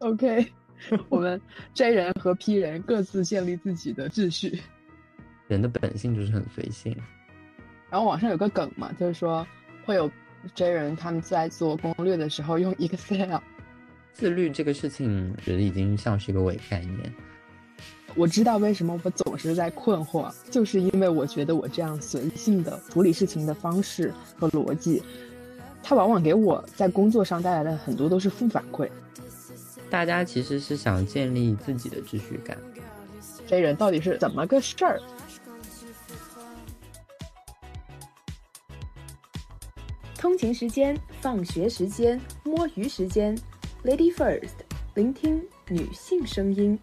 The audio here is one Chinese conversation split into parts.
OK，我们 J 人和 P 人各自建立自己的秩序。人的本性就是很随性。然后网上有个梗嘛，就是说会有 J 人他们在做攻略的时候用 Excel。自律这个事情，觉得已经像是一个伪概念。我知道为什么我总是在困惑，就是因为我觉得我这样随性的处理事情的方式和逻辑，它往往给我在工作上带来的很多都是负反馈。大家其实是想建立自己的秩序感。这人到底是怎么个事儿？通勤时间、放学时间、摸鱼时间，Lady First，聆听女性声音。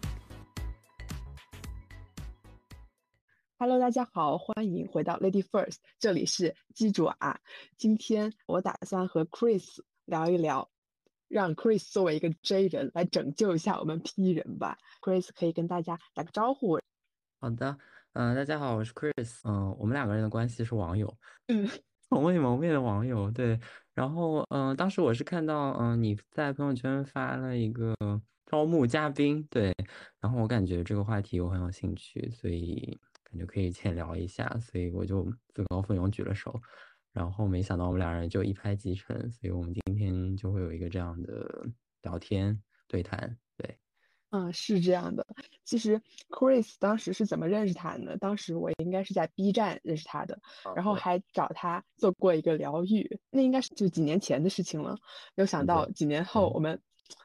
Hello，大家好，欢迎回到 Lady First，这里是鸡爪。今天我打算和 Chris 聊一聊。让 Chris 作为一个 J 人来拯救一下我们 P 人吧。Chris 可以跟大家打个招呼。好的，嗯，大家好，我是 Chris。嗯，我们两个人的关系是网友，嗯，从未谋面的网友。对，然后嗯，当时我是看到嗯你在朋友圈发了一个招募嘉宾，对，然后我感觉这个话题我很有兴趣，所以感觉可以浅聊一下，所以我就自告奋勇举了手。然后没想到我们两人就一拍即成，所以我们今天就会有一个这样的聊天对谈。对，嗯，是这样的。其实 Chris 当时是怎么认识他的？当时我应该是在 B 站认识他的，然后还找他做过一个疗愈，那应该是就几年前的事情了。没有想到几年后我们，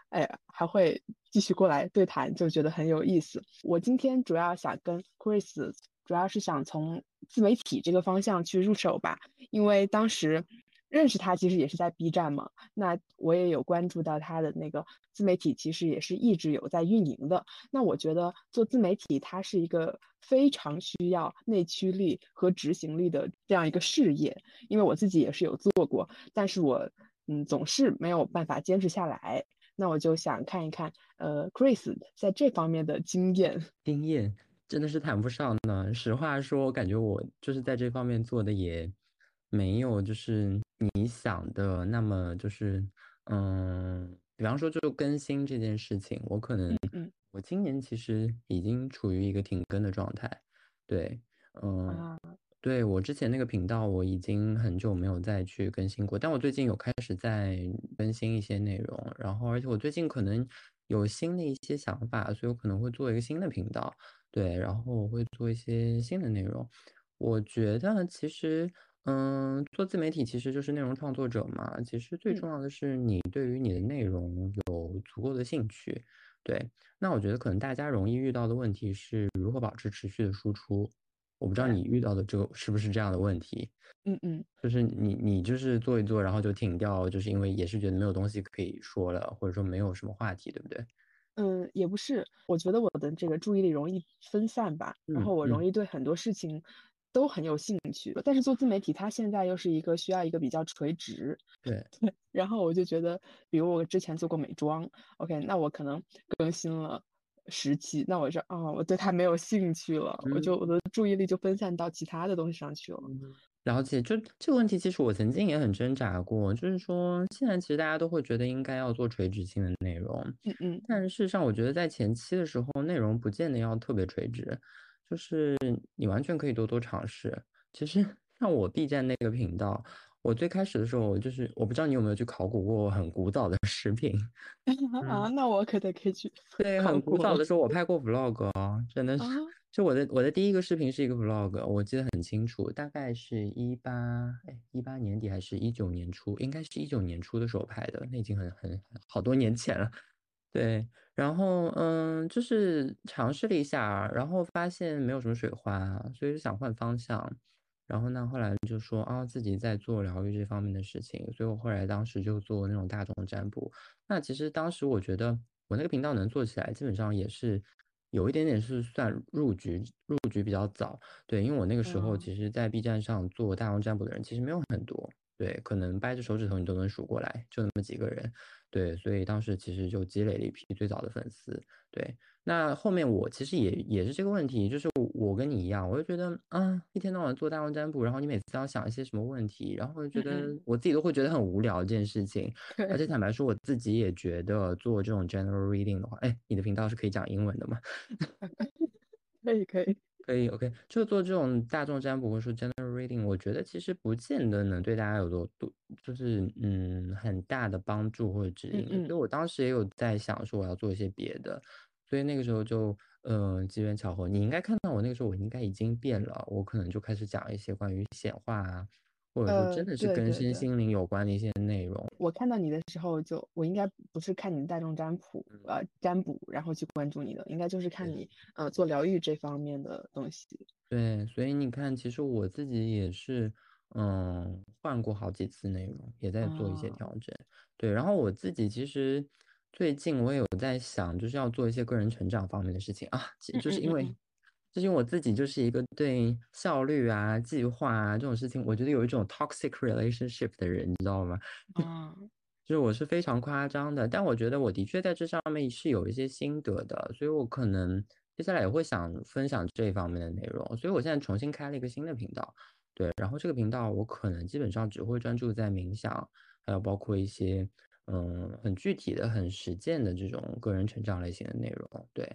哎，还会继续过来对谈，就觉得很有意思。我今天主要想跟 Chris。主要是想从自媒体这个方向去入手吧，因为当时认识他其实也是在 B 站嘛，那我也有关注到他的那个自媒体，其实也是一直有在运营的。那我觉得做自媒体，它是一个非常需要内驱力和执行力的这样一个事业，因为我自己也是有做过，但是我嗯总是没有办法坚持下来。那我就想看一看，呃，Chris 在这方面的经验，经验。真的是谈不上呢。实话说，我感觉我就是在这方面做的也没有，就是你想的那么就是，嗯，比方说就更新这件事情，我可能，我今年其实已经处于一个停更的状态。对，嗯，对我之前那个频道我已经很久没有再去更新过，但我最近有开始在更新一些内容，然后而且我最近可能有新的一些想法，所以我可能会做一个新的频道。对，然后我会做一些新的内容。我觉得其实，嗯，做自媒体其实就是内容创作者嘛。其实最重要的是你对于你的内容有足够的兴趣。对，那我觉得可能大家容易遇到的问题是如何保持持续的输出。我不知道你遇到的这个是不是这样的问题？嗯嗯，就是你你就是做一做，然后就停掉，就是因为也是觉得没有东西可以说了，或者说没有什么话题，对不对？嗯，也不是，我觉得我的这个注意力容易分散吧，然后我容易对很多事情都很有兴趣。但是做自媒体，它现在又是一个需要一个比较垂直。对对。然后我就觉得，比如我之前做过美妆，OK，那我可能更新了十期，那我说啊，我对它没有兴趣了，我就我的注意力就分散到其他的东西上去了。了解，就这个问题，其实我曾经也很挣扎过。就是说，现在其实大家都会觉得应该要做垂直性的内容，嗯嗯。但事实上，我觉得在前期的时候，内容不见得要特别垂直，就是你完全可以多多尝试。其实像我 B 站那个频道，我最开始的时候，就是我不知道你有没有去考古过很古早的视频 啊？那我可得可以去。对，很古早的时候，我拍过 vlog，真的是。就我的我的第一个视频是一个 vlog，我记得很清楚，大概是一八哎一八年底还是一九年初，应该是一九年初的时候拍的，那已经很很好多年前了。对，然后嗯，就是尝试了一下，然后发现没有什么水花，所以就想换方向。然后呢，后来就说啊，自己在做疗愈这方面的事情，所以我后来当时就做那种大众占卜。那其实当时我觉得我那个频道能做起来，基本上也是。有一点点是算入局，入局比较早，对，因为我那个时候其实，在 B 站上做大众占卜的人其实没有很多，对，可能掰着手指头你都能数过来，就那么几个人。对，所以当时其实就积累了一批最早的粉丝。对，那后面我其实也也是这个问题，就是我跟你一样，我就觉得啊，一天到晚做大众占卜，然后你每次要想一些什么问题，然后觉得我自己都会觉得很无聊这件事情。而且坦白说，我自己也觉得做这种 general reading 的话，哎，你的频道是可以讲英文的吗？可以，可以。可以，OK，就做这种大众占卜或者说 general reading，我觉得其实不见得能对大家有多多，就是嗯很大的帮助或者指引。所以我当时也有在想说我要做一些别的，所以那个时候就嗯机缘巧合，你应该看到我那个时候我应该已经变了，我可能就开始讲一些关于显化啊。或者说真的是跟身心灵有关的一些内容。我看到你的时候，就我应该不是看你的大众占卜，呃，占卜然后去关注你的，应该就是看你呃做疗愈这方面的东西。对，所以你看，其实我自己也是，嗯，换过好几次内容，也在做一些调整。对，然后我自己其实最近我也有在想，就是要做一些个人成长方面的事情啊，就是因为。就是我自己就是一个对效率啊、计划啊这种事情，我觉得有一种 toxic relationship 的人，你知道吗？嗯，就是我是非常夸张的，但我觉得我的确在这上面是有一些心得的，所以我可能接下来也会想分享这一方面的内容。所以我现在重新开了一个新的频道，对，然后这个频道我可能基本上只会专注在冥想，还有包括一些嗯很具体的、很实践的这种个人成长类型的内容，对，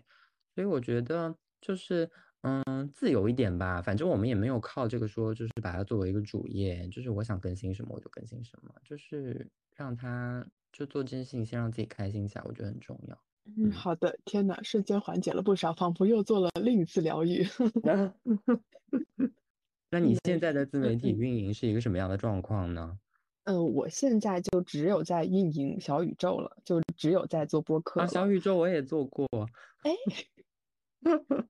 所以我觉得就是。嗯，自由一点吧，反正我们也没有靠这个说，就是把它作为一个主业，就是我想更新什么我就更新什么，就是让他就做这件事情，先让自己开心一下，我觉得很重要。嗯，好的，天哪，瞬间缓解了不少，仿佛又做了另一次疗愈。那你 现在的自媒体运营是一个什么样的状况呢？嗯，我现在就只有在运营小宇宙了，就只有在做播客。小宇宙我也做过，哎。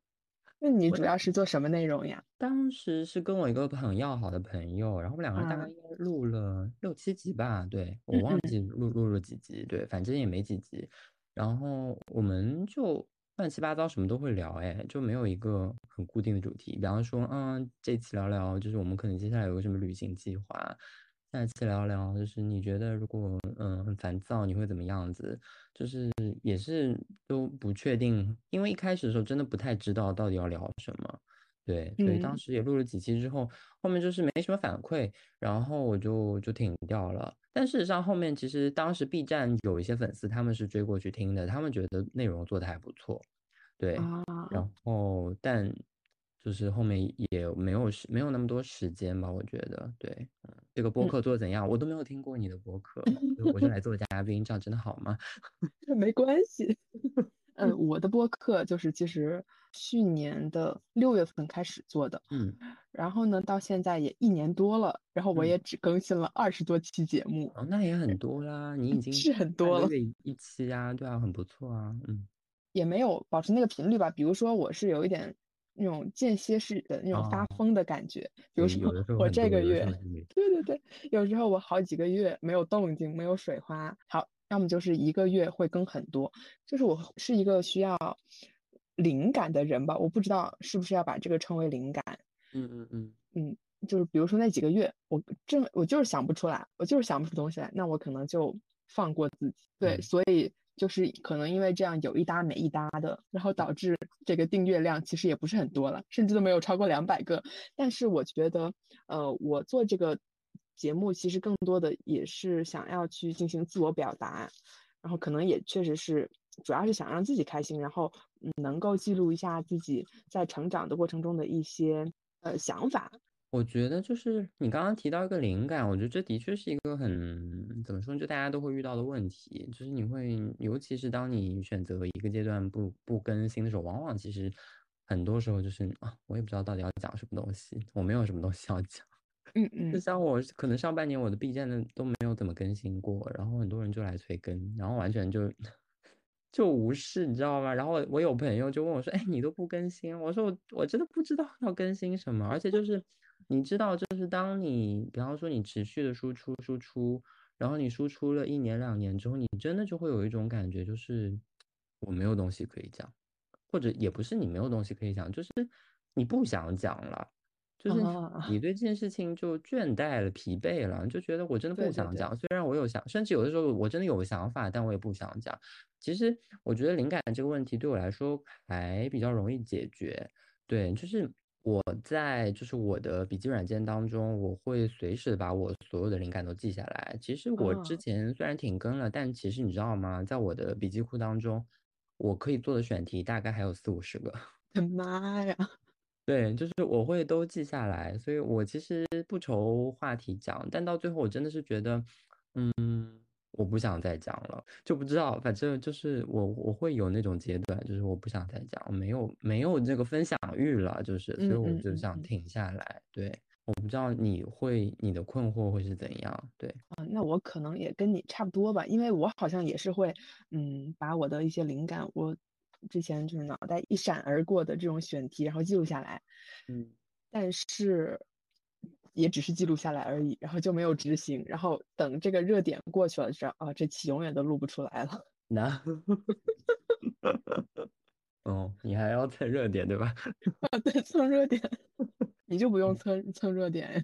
那你主要是做什么内容呀？当时是跟我一个很要好的朋友，然后我们两个人大概应该录了六七集吧，对我忘记录录了几集，对，反正也没几集。然后我们就乱七八糟什么都会聊，哎，就没有一个很固定的主题。比方说，嗯，这期聊聊就是我们可能接下来有个什么旅行计划。下次聊聊，就是你觉得如果嗯很烦躁，你会怎么样子？就是也是都不确定，因为一开始的时候真的不太知道到底要聊什么，对，所以当时也录了几期之后，后面就是没什么反馈，然后我就就停掉了。但事实上后面其实当时 B 站有一些粉丝他们是追过去听的，他们觉得内容做的还不错，对，然后但。就是后面也没有时没有那么多时间吧，我觉得对，嗯，这个播客做的怎样，我都没有听过你的播客，我就 来做嘉宾，这样真的好吗？没关系，嗯，我的播客就是其实去年的六月份开始做的，嗯，然后呢到现在也一年多了，然后我也。只更新了二十多期节目，哦，那也很。多啦，你已 经是很多了，一期啊，对啊，很不错啊，嗯，也没有保持那个频率吧，比如说我是有一点。那种间歇式的那种发疯的感觉，比如说 我这个月，对对对，有时候我好几个月没有动静，没有水花，好，要么就是一个月会更很多，就是我是一个需要灵感的人吧，我不知道是不是要把这个称为灵感，嗯嗯嗯。嗯，就是比如说那几个月，我正我就是想不出来，我就是想不出东西来，那我可能就放过自己，对，所以。就是可能因为这样有一搭没一搭的，然后导致这个订阅量其实也不是很多了，甚至都没有超过两百个。但是我觉得，呃，我做这个节目其实更多的也是想要去进行自我表达，然后可能也确实是主要是想让自己开心，然后能够记录一下自己在成长的过程中的一些呃想法。我觉得就是你刚刚提到一个灵感，我觉得这的确是一个很怎么说，就大家都会遇到的问题，就是你会，尤其是当你选择一个阶段不不更新的时候，往往其实很多时候就是啊，我也不知道到底要讲什么东西，我没有什么东西要讲。嗯嗯，就像我可能上半年我的 B 站的都没有怎么更新过，然后很多人就来催更，然后完全就 就无视，你知道吗？然后我有朋友就问我说，哎，你都不更新？我说我我真的不知道要更新什么，而且就是。你知道，就是当你，比方说你持续的输出输出，然后你输出了一年两年之后，你真的就会有一种感觉，就是我没有东西可以讲，或者也不是你没有东西可以讲，就是你不想讲了，就是你对这件事情就倦怠了、疲惫了，就觉得我真的不想讲。虽然我有想，甚至有的时候我真的有想法，但我也不想讲。其实我觉得灵感这个问题对我来说还比较容易解决。对，就是我在就是我的笔记软件当中，我会随时把我所有的灵感都记下来。其实我之前虽然停更了，但其实你知道吗？在我的笔记库当中，我可以做的选题大概还有四五十个。的妈呀！对，就是我会都记下来，所以我其实不愁话题讲，但到最后我真的是觉得，嗯，我不想再讲了，就不知道，反正就是我我会有那种阶段，就是我不想再讲，没有没有这个分享欲了，就是，所以我就想停下来。对，我不知道你会你的困惑会是怎样？对，啊，那我可能也跟你差不多吧，因为我好像也是会，嗯，把我的一些灵感我。之前就是脑袋一闪而过的这种选题，然后记录下来，嗯，但是也只是记录下来而已，然后就没有执行，然后等这个热点过去了，知道啊，这期永远都录不出来了。那，哦，你还要蹭热点对吧？啊，对，蹭热点，你就不用蹭蹭热点呀。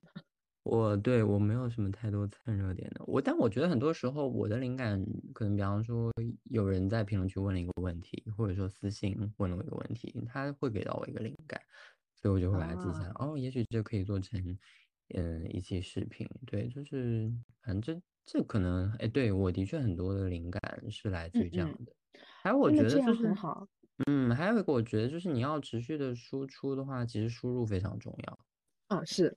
我对我没有什么太多蹭热点的，我但我觉得很多时候我的灵感可能，比方说有人在评论区问了一个问题，或者说私信问了我一个问题，他会给到我一个灵感，所以我就会把它记下来。哦，也许这可以做成嗯一期视频。对，就是反正这这可能哎，对我的确很多的灵感是来自于这样的。还有我觉得就是很好。嗯，还有一个我觉得就是你要持续的输出的话，其实输入非常重要。啊，是。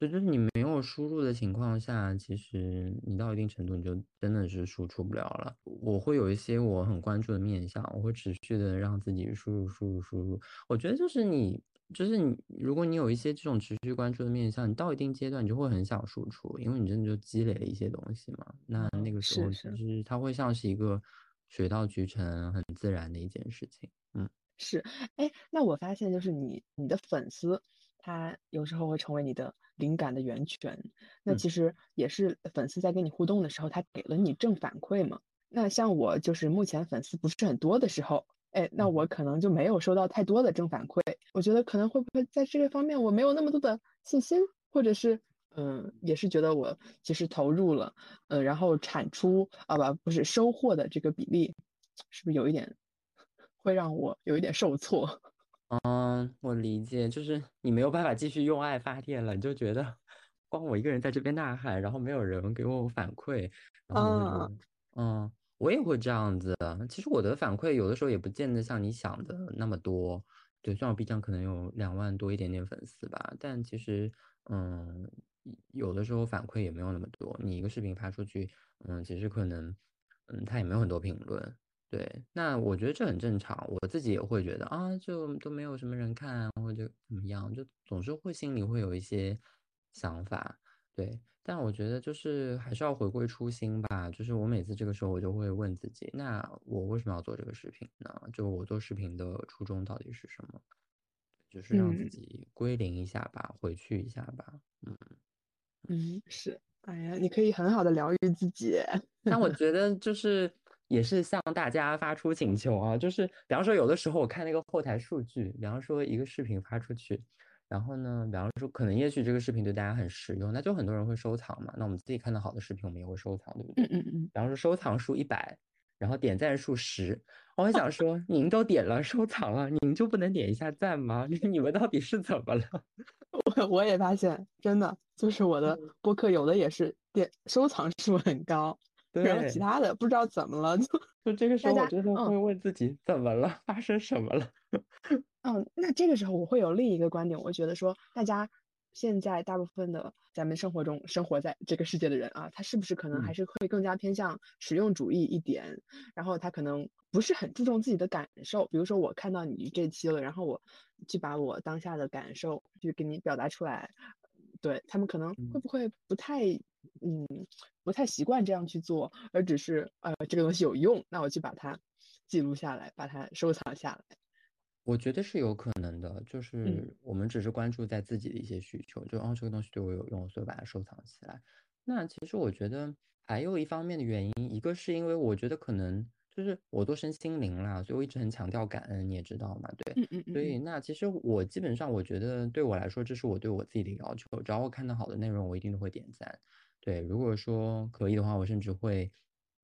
对，就是你没有输入的情况下，其实你到一定程度，你就真的是输出不了了。我会有一些我很关注的面向，我会持续的让自己输入、输入、输入。我觉得就是你，就是你，如果你有一些这种持续关注的面向，你到一定阶段，你就会很想输出，因为你真的就积累了一些东西嘛。那那个时候，其实它会像是一个水到渠成、很自然的一件事情。嗯，是。哎，那我发现就是你，你的粉丝。他有时候会成为你的灵感的源泉，那其实也是粉丝在跟你互动的时候，他给了你正反馈嘛。那像我就是目前粉丝不是很多的时候，哎，那我可能就没有收到太多的正反馈。我觉得可能会不会在这个方面我没有那么多的信心，或者是嗯，也是觉得我其实投入了，嗯，然后产出啊不不是收获的这个比例，是不是有一点会让我有一点受挫？嗯，我理解，就是你没有办法继续用爱发电了，你就觉得光我一个人在这边呐喊，然后没有人给我反馈，然后嗯，我也会这样子。其实我的反馈有的时候也不见得像你想的那么多，对，虽然我 B 站可能有两万多一点点粉丝吧，但其实嗯，有的时候反馈也没有那么多。你一个视频发出去，嗯，其实可能嗯，它也没有很多评论。对，那我觉得这很正常，我自己也会觉得啊，就都没有什么人看，或者怎么样，就总是会心里会有一些想法。对，但我觉得就是还是要回归初心吧。就是我每次这个时候，我就会问自己，那我为什么要做这个视频呢？就我做视频的初衷到底是什么？就是让自己归零一下吧，回去一下吧。嗯嗯，是，哎呀，你可以很好的疗愈自己。但我觉得就是。也是向大家发出请求啊，就是比方说有的时候我看那个后台数据，比方说一个视频发出去，然后呢，比方说可能也许这个视频对大家很实用，那就很多人会收藏嘛。那我们自己看到好的视频，我们也会收藏，对不对？嗯嗯嗯。比方说收藏数一百，然后点赞数十，我想 说您都点了收藏了，您就不能点一下赞吗？你们到底是怎么了？我我也发现，真的就是我的播客有的也是点收藏数很高。然后其他的不知道怎么了，就就这个时候，我真的会问自己怎么了，发生什么了？嗯，那这个时候我会有另一个观点，我觉得说，大家现在大部分的咱们生活中生活在这个世界的人啊，他是不是可能还是会更加偏向实用主义一点？然后他可能不是很注重自己的感受。比如说我看到你这期了，然后我去把我当下的感受去给你表达出来，对他们可能会不会不太？嗯，不太习惯这样去做，而只是呃，这个东西有用，那我去把它记录下来，把它收藏下来。我觉得是有可能的，就是我们只是关注在自己的一些需求，就哦，这个东西对我有用，所以把它收藏起来。那其实我觉得还有一方面的原因，一个是因为我觉得可能就是我做身心灵啦，所以我一直很强调感恩，你也知道嘛，对，嗯嗯嗯，所以那其实我基本上我觉得对我来说，这是我对我自己的要求，只要我看到好的内容，我一定都会点赞。对，如果说可以的话，我甚至会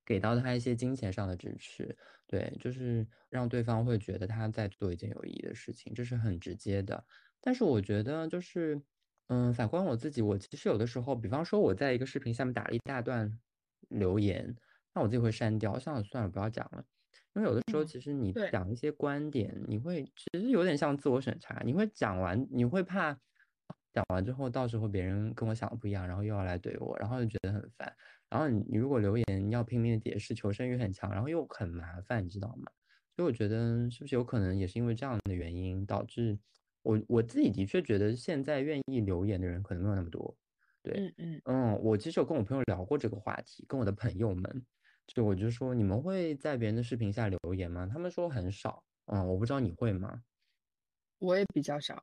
给到他一些金钱上的支持。对，就是让对方会觉得他在做一件有意义的事情，这是很直接的。但是我觉得就是，嗯，反观我自己，我其实有的时候，比方说我在一个视频下面打了一大段留言。那我自己会删掉，算了算了，不要讲了。因为有的时候，其实你讲一些观点，你会其实有点像自我审查。你会讲完，你会怕讲完之后，到时候别人跟我想的不一样，然后又要来怼我，然后就觉得很烦。然后你你如果留言要拼命的解释，求生欲很强，然后又很麻烦，你知道吗？所以我觉得是不是有可能也是因为这样的原因，导致我我自己的确觉得现在愿意留言的人可能没有那么多。对，嗯嗯嗯，我其实有跟我朋友聊过这个话题，跟我的朋友们。就我就说，你们会在别人的视频下留言吗？他们说很少。嗯，我不知道你会吗？我也比较少。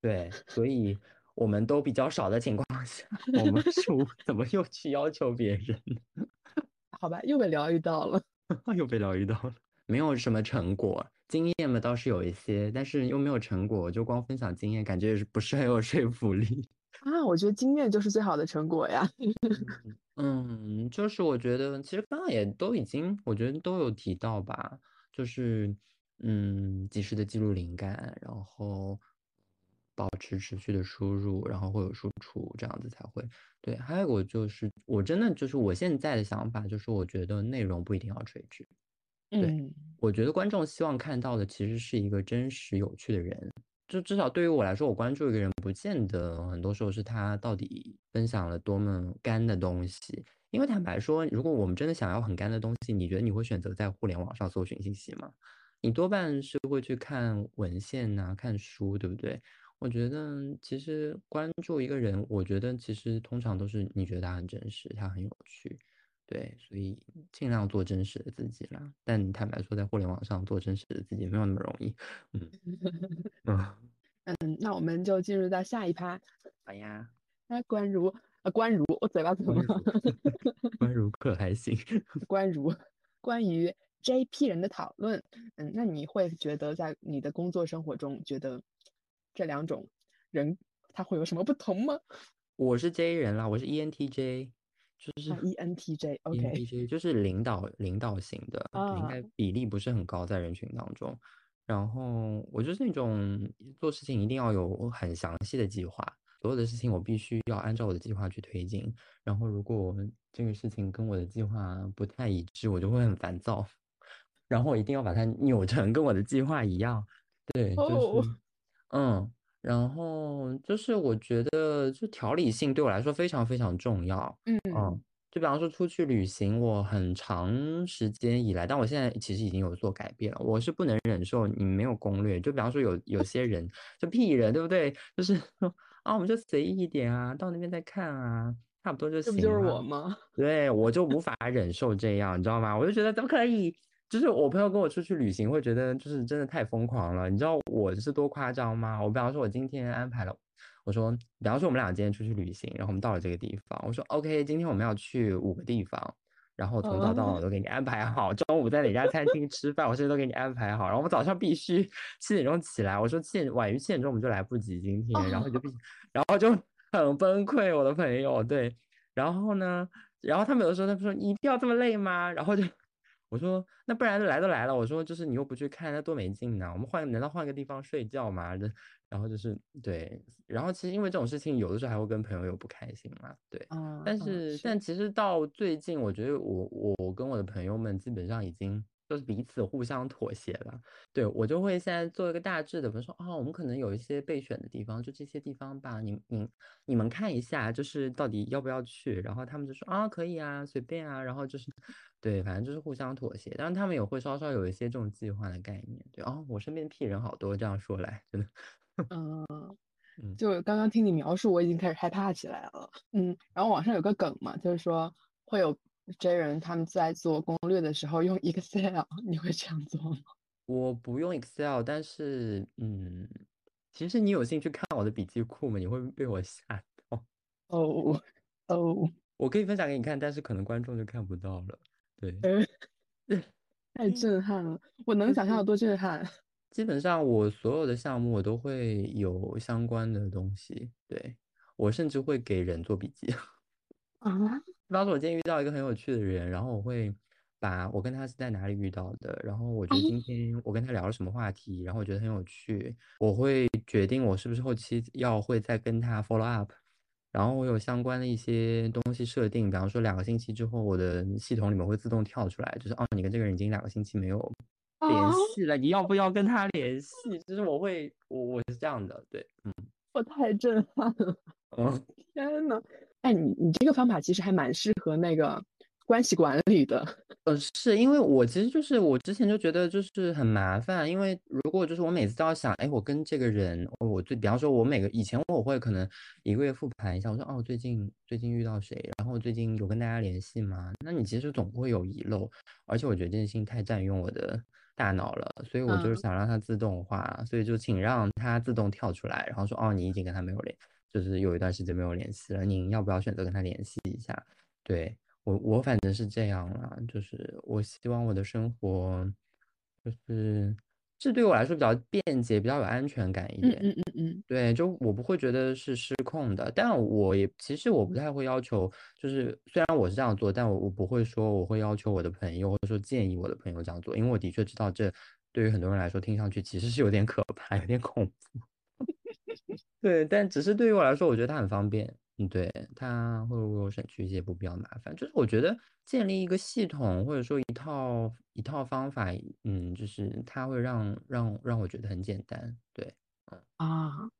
对，所以我们都比较少的情况下，我们说怎么又去要求别人？好吧，又被疗愈到了，又被疗愈到了。没有什么成果，经验嘛倒是有一些，但是又没有成果，就光分享经验，感觉也是不是很有说服力。啊，我觉得经验就是最好的成果呀。嗯，就是我觉得其实刚刚也都已经，我觉得都有提到吧，就是嗯，及时的记录灵感，然后保持持续的输入，然后会有输出，这样子才会对。还有一个就是我真的就是我现在的想法，就是我觉得内容不一定要垂直。对，我觉得观众希望看到的其实是一个真实有趣的人。就至少对于我来说，我关注一个人，不见得很多时候是他到底分享了多么干的东西。因为坦白说，如果我们真的想要很干的东西，你觉得你会选择在互联网上搜寻信息吗？你多半是会去看文献呐，看书，对不对？我觉得其实关注一个人，我觉得其实通常都是你觉得他很真实，他很有趣，对，所以尽量做真实的自己啦。但坦白说，在互联网上做真实的自己没有那么容易，嗯。嗯那我们就进入到下一趴。好呀。那关如啊，关如，我嘴巴怎么了？关如可还行。关如，关于 JP 人的讨论，嗯，那你会觉得在你的工作生活中，觉得这两种人他会有什么不同吗？我是 J 人啦，我是 ENTJ，就是 ENTJ，OK，就是领导领导型的，应该比例不是很高在人群当中。然后我就是那种做事情一定要有很详细的计划，所有的事情我必须要按照我的计划去推进。然后如果这个事情跟我的计划不太一致，我就会很烦躁。然后我一定要把它扭成跟我的计划一样。对，就是嗯，然后就是我觉得就条理性对我来说非常非常重要。嗯嗯。就比方说出去旅行，我很长时间以来，但我现在其实已经有做改变了。我是不能忍受你没有攻略。就比方说有有些人就屁人，对不对？就是说啊，我们就随意一点啊，到那边再看啊，差不多就行。这不就是我吗？对，我就无法忍受这样，你知道吗？我就觉得怎么可以？就是我朋友跟我出去旅行，会觉得就是真的太疯狂了。你知道我是多夸张吗？我比方说，我今天安排了。我说，比方说我们俩今天出去旅行，然后我们到了这个地方，我说 OK，今天我们要去五个地方，然后从早到晚都给你安排好，中午在哪家餐厅吃饭，我甚至都给你安排好，然后我们早上必须七点钟起来，我说七点晚于七点钟我们就来不及今天，然后就必，然后就很崩溃，我的朋友对，然后呢，然后他们有的时候他们说你一定要这么累吗？然后就我说那不然来都来了，我说就是你又不去看，那多没劲呢，我们换难道换个地方睡觉吗？然后就是对，然后其实因为这种事情，有的时候还会跟朋友有不开心嘛，对。但是但其实到最近，我觉得我我跟我的朋友们基本上已经都是彼此互相妥协了。对我就会现在做一个大致的，比如说啊，我们可能有一些备选的地方，就这些地方吧，你你你们看一下，就是到底要不要去。然后他们就说啊，可以啊，随便啊。然后就是对，反正就是互相妥协。但是他们也会稍稍有一些这种计划的概念。对哦，我身边屁人好多，这样说来真的。嗯，就刚刚听你描述，我已经开始害怕起来了。嗯，然后网上有个梗嘛，就是说会有 J 人他们在做攻略的时候用 Excel，你会这样做吗？我不用 Excel，但是嗯，其实你有兴趣看我的笔记库吗？你会被我吓到。哦哦，我可以分享给你看，但是可能观众就看不到了。对，太震撼了，我能想象有多震撼。基本上我所有的项目我都会有相关的东西，对我甚至会给人做笔记。啊，比方说，我今天遇到一个很有趣的人，然后我会把我跟他是在哪里遇到的，然后我觉得今天我跟他聊了什么话题，然后我觉得很有趣，我会决定我是不是后期要会再跟他 follow up。然后我有相关的一些东西设定，比方说两个星期之后，我的系统里面会自动跳出来，就是哦，你跟这个人已经两个星期没有联系了，你要不要跟他联系？就是我会，我我是这样的，对，嗯，我太震撼了，嗯，天呐，哎，你你这个方法其实还蛮适合那个。关系管理的，呃，是因为我其实就是我之前就觉得就是很麻烦，因为如果就是我每次都要想，哎，我跟这个人，我最比方说，我每个以前我会可能一个月复盘一下，我说哦，最近最近遇到谁，然后最近有跟大家联系吗？那你其实总会有遗漏，而且我觉得这件事情太占用我的大脑了，所以我就是想让它自动化，所以就请让它自动跳出来，然后说哦，你已经跟他没有联，就是有一段时间没有联系了，您要不要选择跟他联系一下？对。我我反正是这样啦，就是我希望我的生活，就是这对我来说比较便捷，比较有安全感一点。嗯嗯嗯，对，就我不会觉得是失控的。但我也其实我不太会要求，就是虽然我是这样做，但我我不会说我会要求我的朋友或者说建议我的朋友这样做，因为我的确知道这对于很多人来说听上去其实是有点可怕，有点恐怖。对，但只是对于我来说，我觉得它很方便。嗯，对，它会为我省去一些不必要的麻烦。就是我觉得建立一个系统，或者说一套一套方法，嗯，就是它会让让让我觉得很简单。对，嗯啊，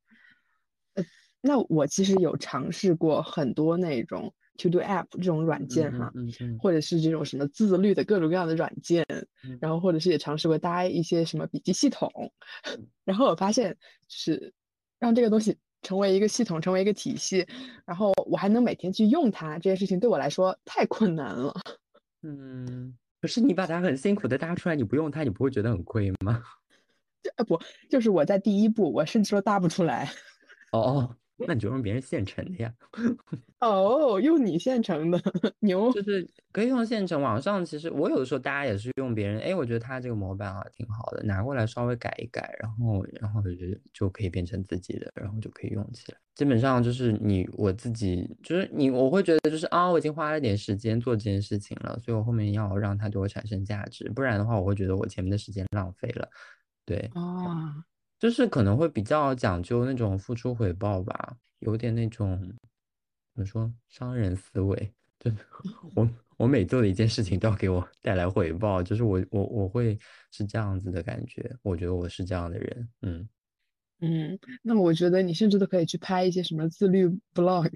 呃，那我其实有尝试过很多那种 To Do App 这种软件哈，嗯嗯，或者是这种什么自律的各种各样的软件，然后或者是也尝试过搭一些什么笔记系统，然后我发现是让这个东西。成为一个系统，成为一个体系，然后我还能每天去用它，这件事情对我来说太困难了。嗯，可是你把它很辛苦的搭出来，你不用它，你不会觉得很亏吗？这，不，就是我在第一步，我甚至都搭不出来。哦 哦。那你就用别人现成的呀？哦，用你现成的 牛，就是可以用现成。网上其实我有的时候大家也是用别人，哎，我觉得他这个模板啊挺好的，拿过来稍微改一改，然后然后就就可以变成自己的，然后就可以用起来。基本上就是你我自己，就是你，我会觉得就是啊，我已经花了点时间做这件事情了，所以我后面要让它对我产生价值，不然的话，我会觉得我前面的时间浪费了。对，啊。就是可能会比较讲究那种付出回报吧，有点那种怎么说商人思维，就 我我每做的一件事情都要给我带来回报，就是我我我会是这样子的感觉，我觉得我是这样的人，嗯。嗯，那么我觉得你甚至都可以去拍一些什么自律 vlog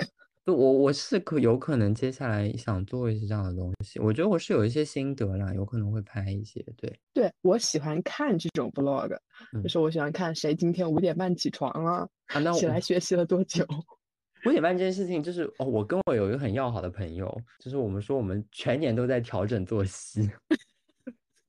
vlog。我我是可有可能接下来想做一些这样的东西，我觉得我是有一些心得啦，有可能会拍一些。对对，我喜欢看这种 vlog，就是我喜欢看谁今天五点半起床了，啊、那起来学习了多久。五点半这件事情，就是哦，我跟我有一个很要好的朋友，就是我们说我们全年都在调整作息。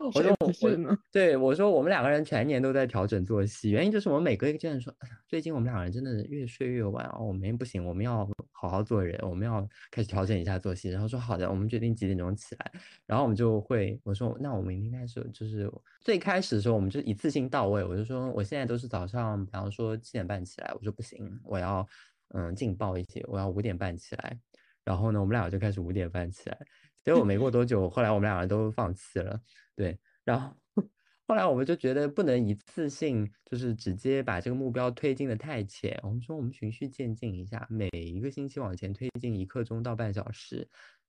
我说我对我说我们两个人全年都在调整作息，原因就是我们每个阶段说，最近我们两个人真的越睡越晚哦，我们不行，我们要好好做人，我们要开始调整一下作息。然后说好的，我们决定几点钟起来，然后我们就会我说那我们明天开始就是最开始的时候我们就一次性到位，我就说我现在都是早上，比方说七点半起来，我说不行，我要嗯劲爆一些，我要五点半起来。然后呢，我们俩就开始五点半起来。结果没过多久，后来我们两个人都放弃了。对，然后后来我们就觉得不能一次性就是直接把这个目标推进的太浅。我们说我们循序渐进一下，每一个星期往前推进一刻钟到半小时。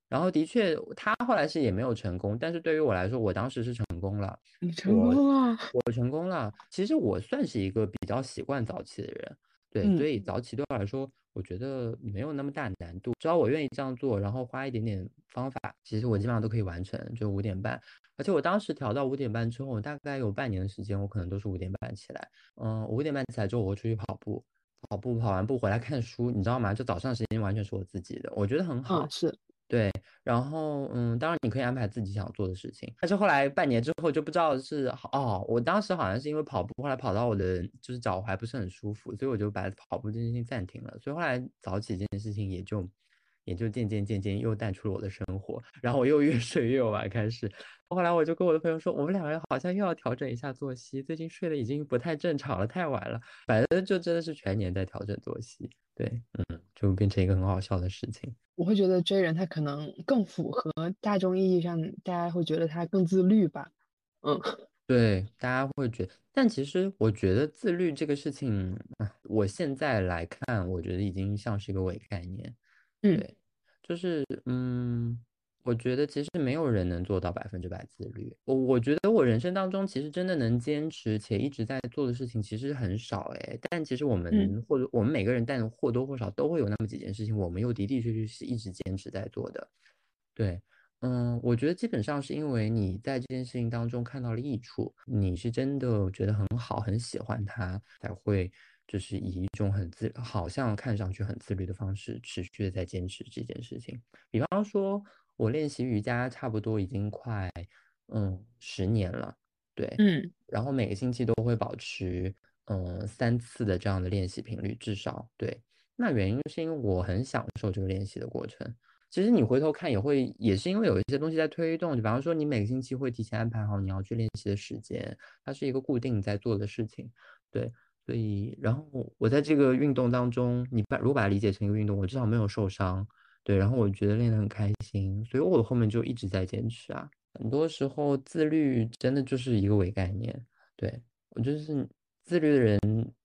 然后的确，他后来是也没有成功，但是对于我来说，我当时是成功了。你成功了，我成功了。其实我算是一个比较习惯早起的人。对，所以早起对我来说，我觉得没有那么大难度。只要我愿意这样做，然后花一点点方法，其实我基本上都可以完成。就五点半，而且我当时调到五点半之后，大概有半年的时间，我可能都是五点半起来。嗯，五点半起来之后，我会出去跑步，跑步跑完步回来看书，你知道吗？就早上时间完全是我自己的，我觉得很好。是。对，然后嗯，当然你可以安排自己想做的事情，但是后来半年之后就不知道是哦，我当时好像是因为跑步，后来跑到我的就是脚踝不是很舒服，所以我就把跑步这件事情暂停了，所以后来早起这件事情也就也就渐渐渐渐又淡出了我的生活，然后我又越睡越晚开始。后来我就跟我的朋友说，我们两个人好像又要调整一下作息，最近睡的已经不太正常了，太晚了。反正就真的是全年在调整作息，对，嗯，就变成一个很好笑的事情。我会觉得追人他可能更符合大众意义上，大家会觉得他更自律吧，嗯。对，大家会觉得，但其实我觉得自律这个事情，我现在来看，我觉得已经像是一个伪概念。嗯，对，就是嗯，我觉得其实没有人能做到百分之百自律。我我觉得我人生当中其实真的能坚持且一直在做的事情其实很少哎，但其实我们或者我们每个人，但或多或少都会有那么几件事情，我们又的的确确是一直坚持在做的。对。嗯，我觉得基本上是因为你在这件事情当中看到了益处，你是真的觉得很好，很喜欢它，才会就是以一种很自，好像看上去很自律的方式，持续的在坚持这件事情。比方说，我练习瑜伽差不多已经快嗯十年了，对，嗯，然后每个星期都会保持嗯三次的这样的练习频率，至少对。那原因是因为我很享受这个练习的过程。其实你回头看也会，也是因为有一些东西在推动，就比方说你每个星期会提前安排好你要去练习的时间，它是一个固定在做的事情，对，所以然后我在这个运动当中，你把如果把它理解成一个运动，我至少没有受伤，对，然后我觉得练得很开心，所以我后面就一直在坚持啊。很多时候自律真的就是一个伪概念，对我就是自律的人。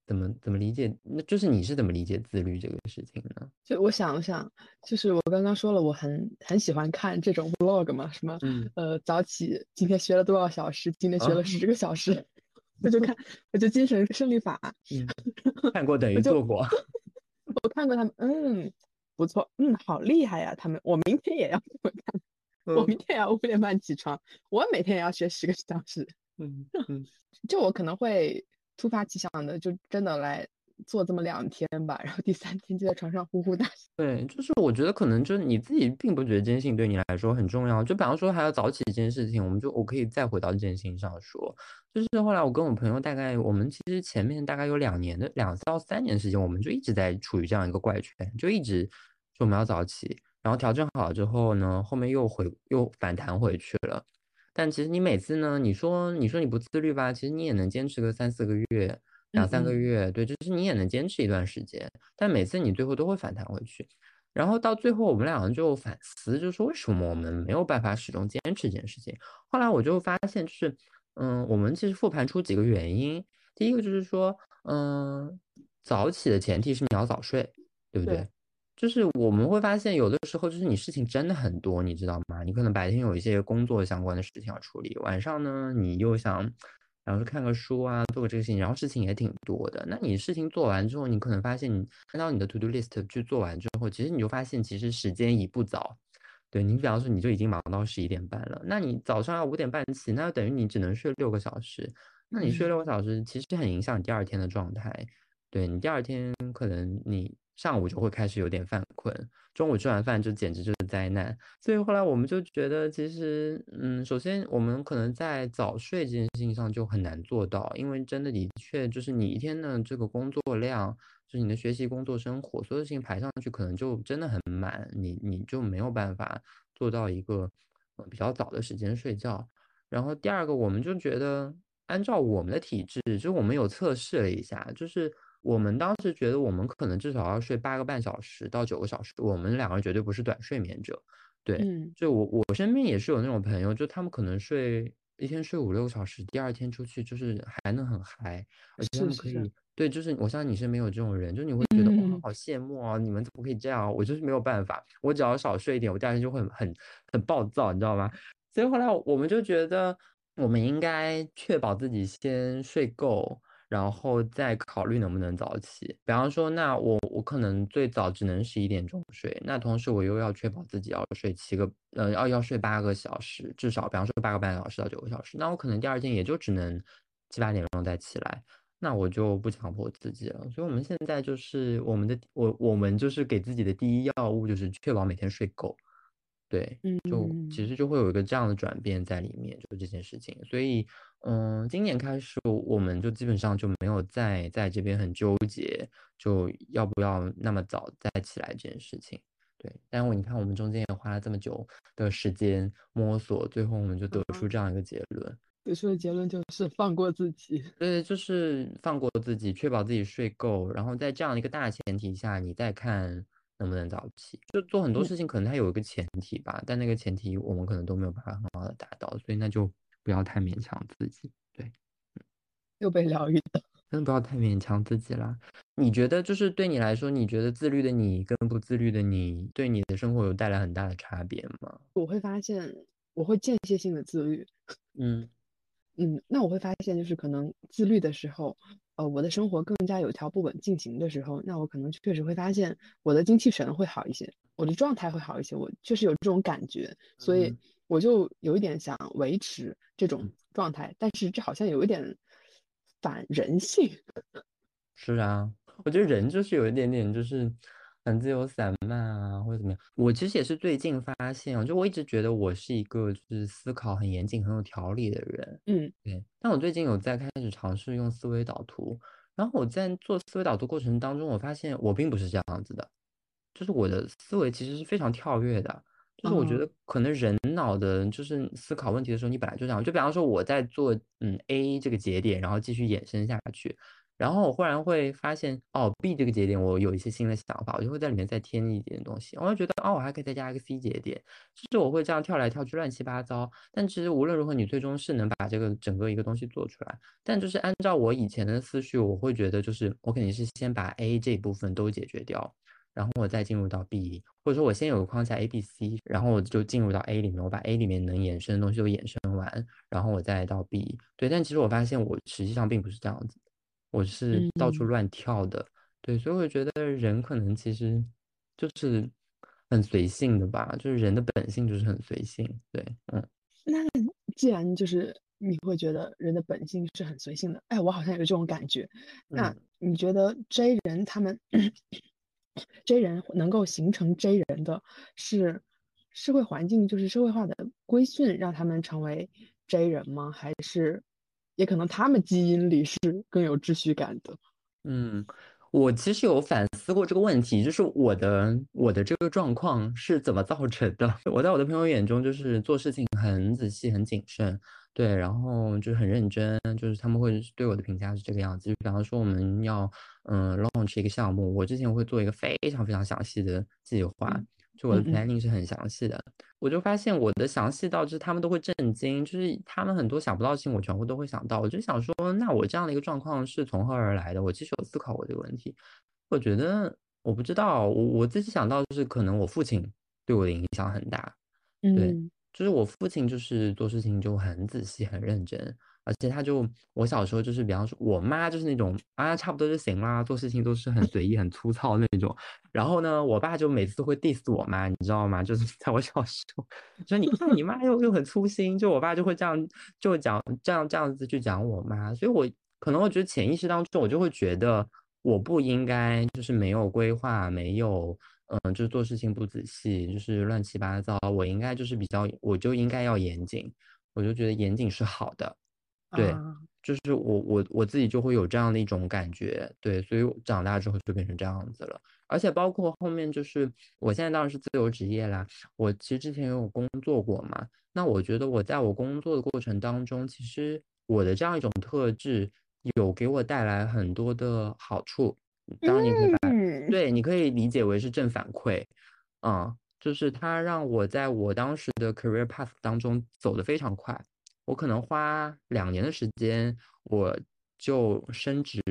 怎么怎么理解？那就是你是怎么理解自律这个事情呢？就我想想，就是我刚刚说了，我很很喜欢看这种 vlog 嘛，什么呃早起，今天学了多少小时？今天学了十个小时，我就看，我就精神胜利法，看过等于做过，我看过他们，嗯，不错，嗯，好厉害呀，他们，我明天也要这么看，我明天也要五点半起床，我每天也要学十个小时，嗯嗯，就我可能会。突发奇想的，就真的来做这么两天吧，然后第三天就在床上呼呼大睡。对，就是我觉得可能就是你自己并不觉得这件事情对你来说很重要。就比方说还要早起这件事情，我们就我可以再回到这件事情上说，就是后来我跟我朋友大概我们其实前面大概有两年的两到三年时间，我们就一直在处于这样一个怪圈，就一直说我们要早起，然后调整好之后呢，后面又回又反弹回去了。但其实你每次呢，你说你说你不自律吧，其实你也能坚持个三四个月、两三个月，对，就是你也能坚持一段时间。但每次你最后都会反弹回去，然后到最后我们两个就反思，就是为什么我们没有办法始终坚持这件事情。后来我就发现，就是嗯，我们其实复盘出几个原因。第一个就是说，嗯，早起的前提是你要早睡，对不对？就是我们会发现，有的时候就是你事情真的很多，你知道吗？你可能白天有一些工作相关的事情要处理，晚上呢，你又想，然后看个书啊，做个这个事情，然后事情也挺多的。那你事情做完之后，你可能发现，你看到你的 to do list 去做完之后，其实你就发现，其实时间已不早。对你，比方说，你就已经忙到十一点半了。那你早上要五点半起，那等于你只能睡六个小时。那你睡六个小时，其实很影响你第二天的状态。对你第二天可能你。上午就会开始有点犯困，中午吃完饭就简直就是灾难。所以后来我们就觉得，其实，嗯，首先我们可能在早睡这件事情上就很难做到，因为真的的确就是你一天的这个工作量，就是你的学习、工作、生活，所有事情排上去，可能就真的很满，你你就没有办法做到一个比较早的时间睡觉。然后第二个，我们就觉得，按照我们的体质，就我们有测试了一下，就是。我们当时觉得，我们可能至少要睡八个半小时到九个小时。我们两个人绝对不是短睡眠者，对。就我我身边也是有那种朋友，就他们可能睡一天睡五六个小时，第二天出去就是还能很嗨，而且他们可以对，就是我相信你身边有这种人，就你会觉得哇，好羡慕啊！你们怎么可以这样？我就是没有办法，我只要少睡一点，我第二天就会很很很暴躁，你知道吗？所以后来我们就觉得，我们应该确保自己先睡够。然后再考虑能不能早起，比方说，那我我可能最早只能十一点钟睡，那同时我又要确保自己要睡七个，呃，要要睡八个小时，至少，比方说八个半小时到九个小时，那我可能第二天也就只能七八点钟再起来，那我就不强迫自己了。所以我们现在就是我们的我我们就是给自己的第一要务就是确保每天睡够。对，就其实就会有一个这样的转变在里面，就这件事情。所以，嗯，今年开始，我们就基本上就没有再在这边很纠结，就要不要那么早再起来这件事情。对，但我你看，我们中间也花了这么久的时间摸索，最后我们就得出这样一个结论。得出的结论就是放过自己。对，就是放过自己，确保自己睡够，然后在这样一个大前提下，你再看能不能早起。就做很多事情，可能它有一个前提吧，但那个前提我们可能都没有办法很好的达到，所以那就不要太勉强自己。对，又被疗愈了。真的不要太勉强自己啦。你觉得就是对你来说，你觉得自律的你跟不自律的你，对你的生活有带来很大的差别吗？我会发现，我会间歇性的自律。嗯嗯，那我会发现，就是可能自律的时候，呃，我的生活更加有条不紊进行的时候，那我可能确实会发现我的精气神会好一些，我的状态会好一些。我确实有这种感觉，所以我就有一点想维持这种状态，但是这好像有一点。反人性，是啊，我觉得人就是有一点点就是很自由散漫啊，或者怎么样。我其实也是最近发现，就我一直觉得我是一个就是思考很严谨、很有条理的人，嗯，对。但我最近有在开始尝试用思维导图，然后我在做思维导图过程当中，我发现我并不是这样子的，就是我的思维其实是非常跳跃的。就是我觉得可能人脑的，就是思考问题的时候，你本来就这样。就比方说我在做嗯 A 这个节点，然后继续衍生下去，然后我忽然会发现哦 B 这个节点我有一些新的想法，我就会在里面再添一点东西。我就觉得哦我还可以再加一个 C 节点，就是我会这样跳来跳去乱七八糟。但其实无论如何，你最终是能把这个整个一个东西做出来。但就是按照我以前的思绪，我会觉得就是我肯定是先把 A 这部分都解决掉。然后我再进入到 B，或者说我先有个框架 A、B、C，然后我就进入到 A 里面，我把 A 里面能衍生的东西都衍生完，然后我再到 B。对，但其实我发现我实际上并不是这样子，我是到处乱跳的。对，所以我觉得人可能其实就是很随性的吧，就是人的本性就是很随性。对，嗯。那既然就是你会觉得人的本性是很随性的，哎，我好像有这种感觉。那你觉得 J 人他们？J 人能够形成 J 人的是社会环境，就是社会化的规训，让他们成为 J 人吗？还是也可能他们基因里是更有秩序感的？嗯，我其实有反思过这个问题，就是我的我的这个状况是怎么造成的？我在我的朋友眼中，就是做事情很仔细、很谨慎。对，然后就是很认真，就是他们会对我的评价是这个样子。就比方说我们要嗯 launch 一个项目，我之前会做一个非常非常详细的计划，就我的 planning 是很详细的。我就发现我的详细到就是他们都会震惊，就是他们很多想不到事情我全部都会想到。我就想说，那我这样的一个状况是从何而来的？我其实有思考过这个问题。我觉得我不知道，我我自己想到就是可能我父亲对我的影响很大，对。就是我父亲，就是做事情就很仔细、很认真，而且他就我小时候就是，比方说，我妈就是那种啊，差不多就行啦，做事情都是很随意、很粗糙那种。然后呢，我爸就每次都会 diss 我妈，你知道吗？就是 在我小时候，说你看你妈又又很粗心，就我爸就会这样就讲这样这样子去讲我妈，所以我可能我觉得潜意识当中，我就会觉得我不应该就是没有规划，没有。嗯，就是做事情不仔细，就是乱七八糟。我应该就是比较，我就应该要严谨。我就觉得严谨是好的，对，就是我我我自己就会有这样的一种感觉，对，所以长大之后就变成这样子了。而且包括后面就是，我现在当然是自由职业啦。我其实之前也有工作过嘛，那我觉得我在我工作的过程当中，其实我的这样一种特质有给我带来很多的好处。当然，你可以把对，你可以理解为是正反馈，嗯，就是它让我在我当时的 career path 当中走得非常快，我可能花两年的时间，我就升职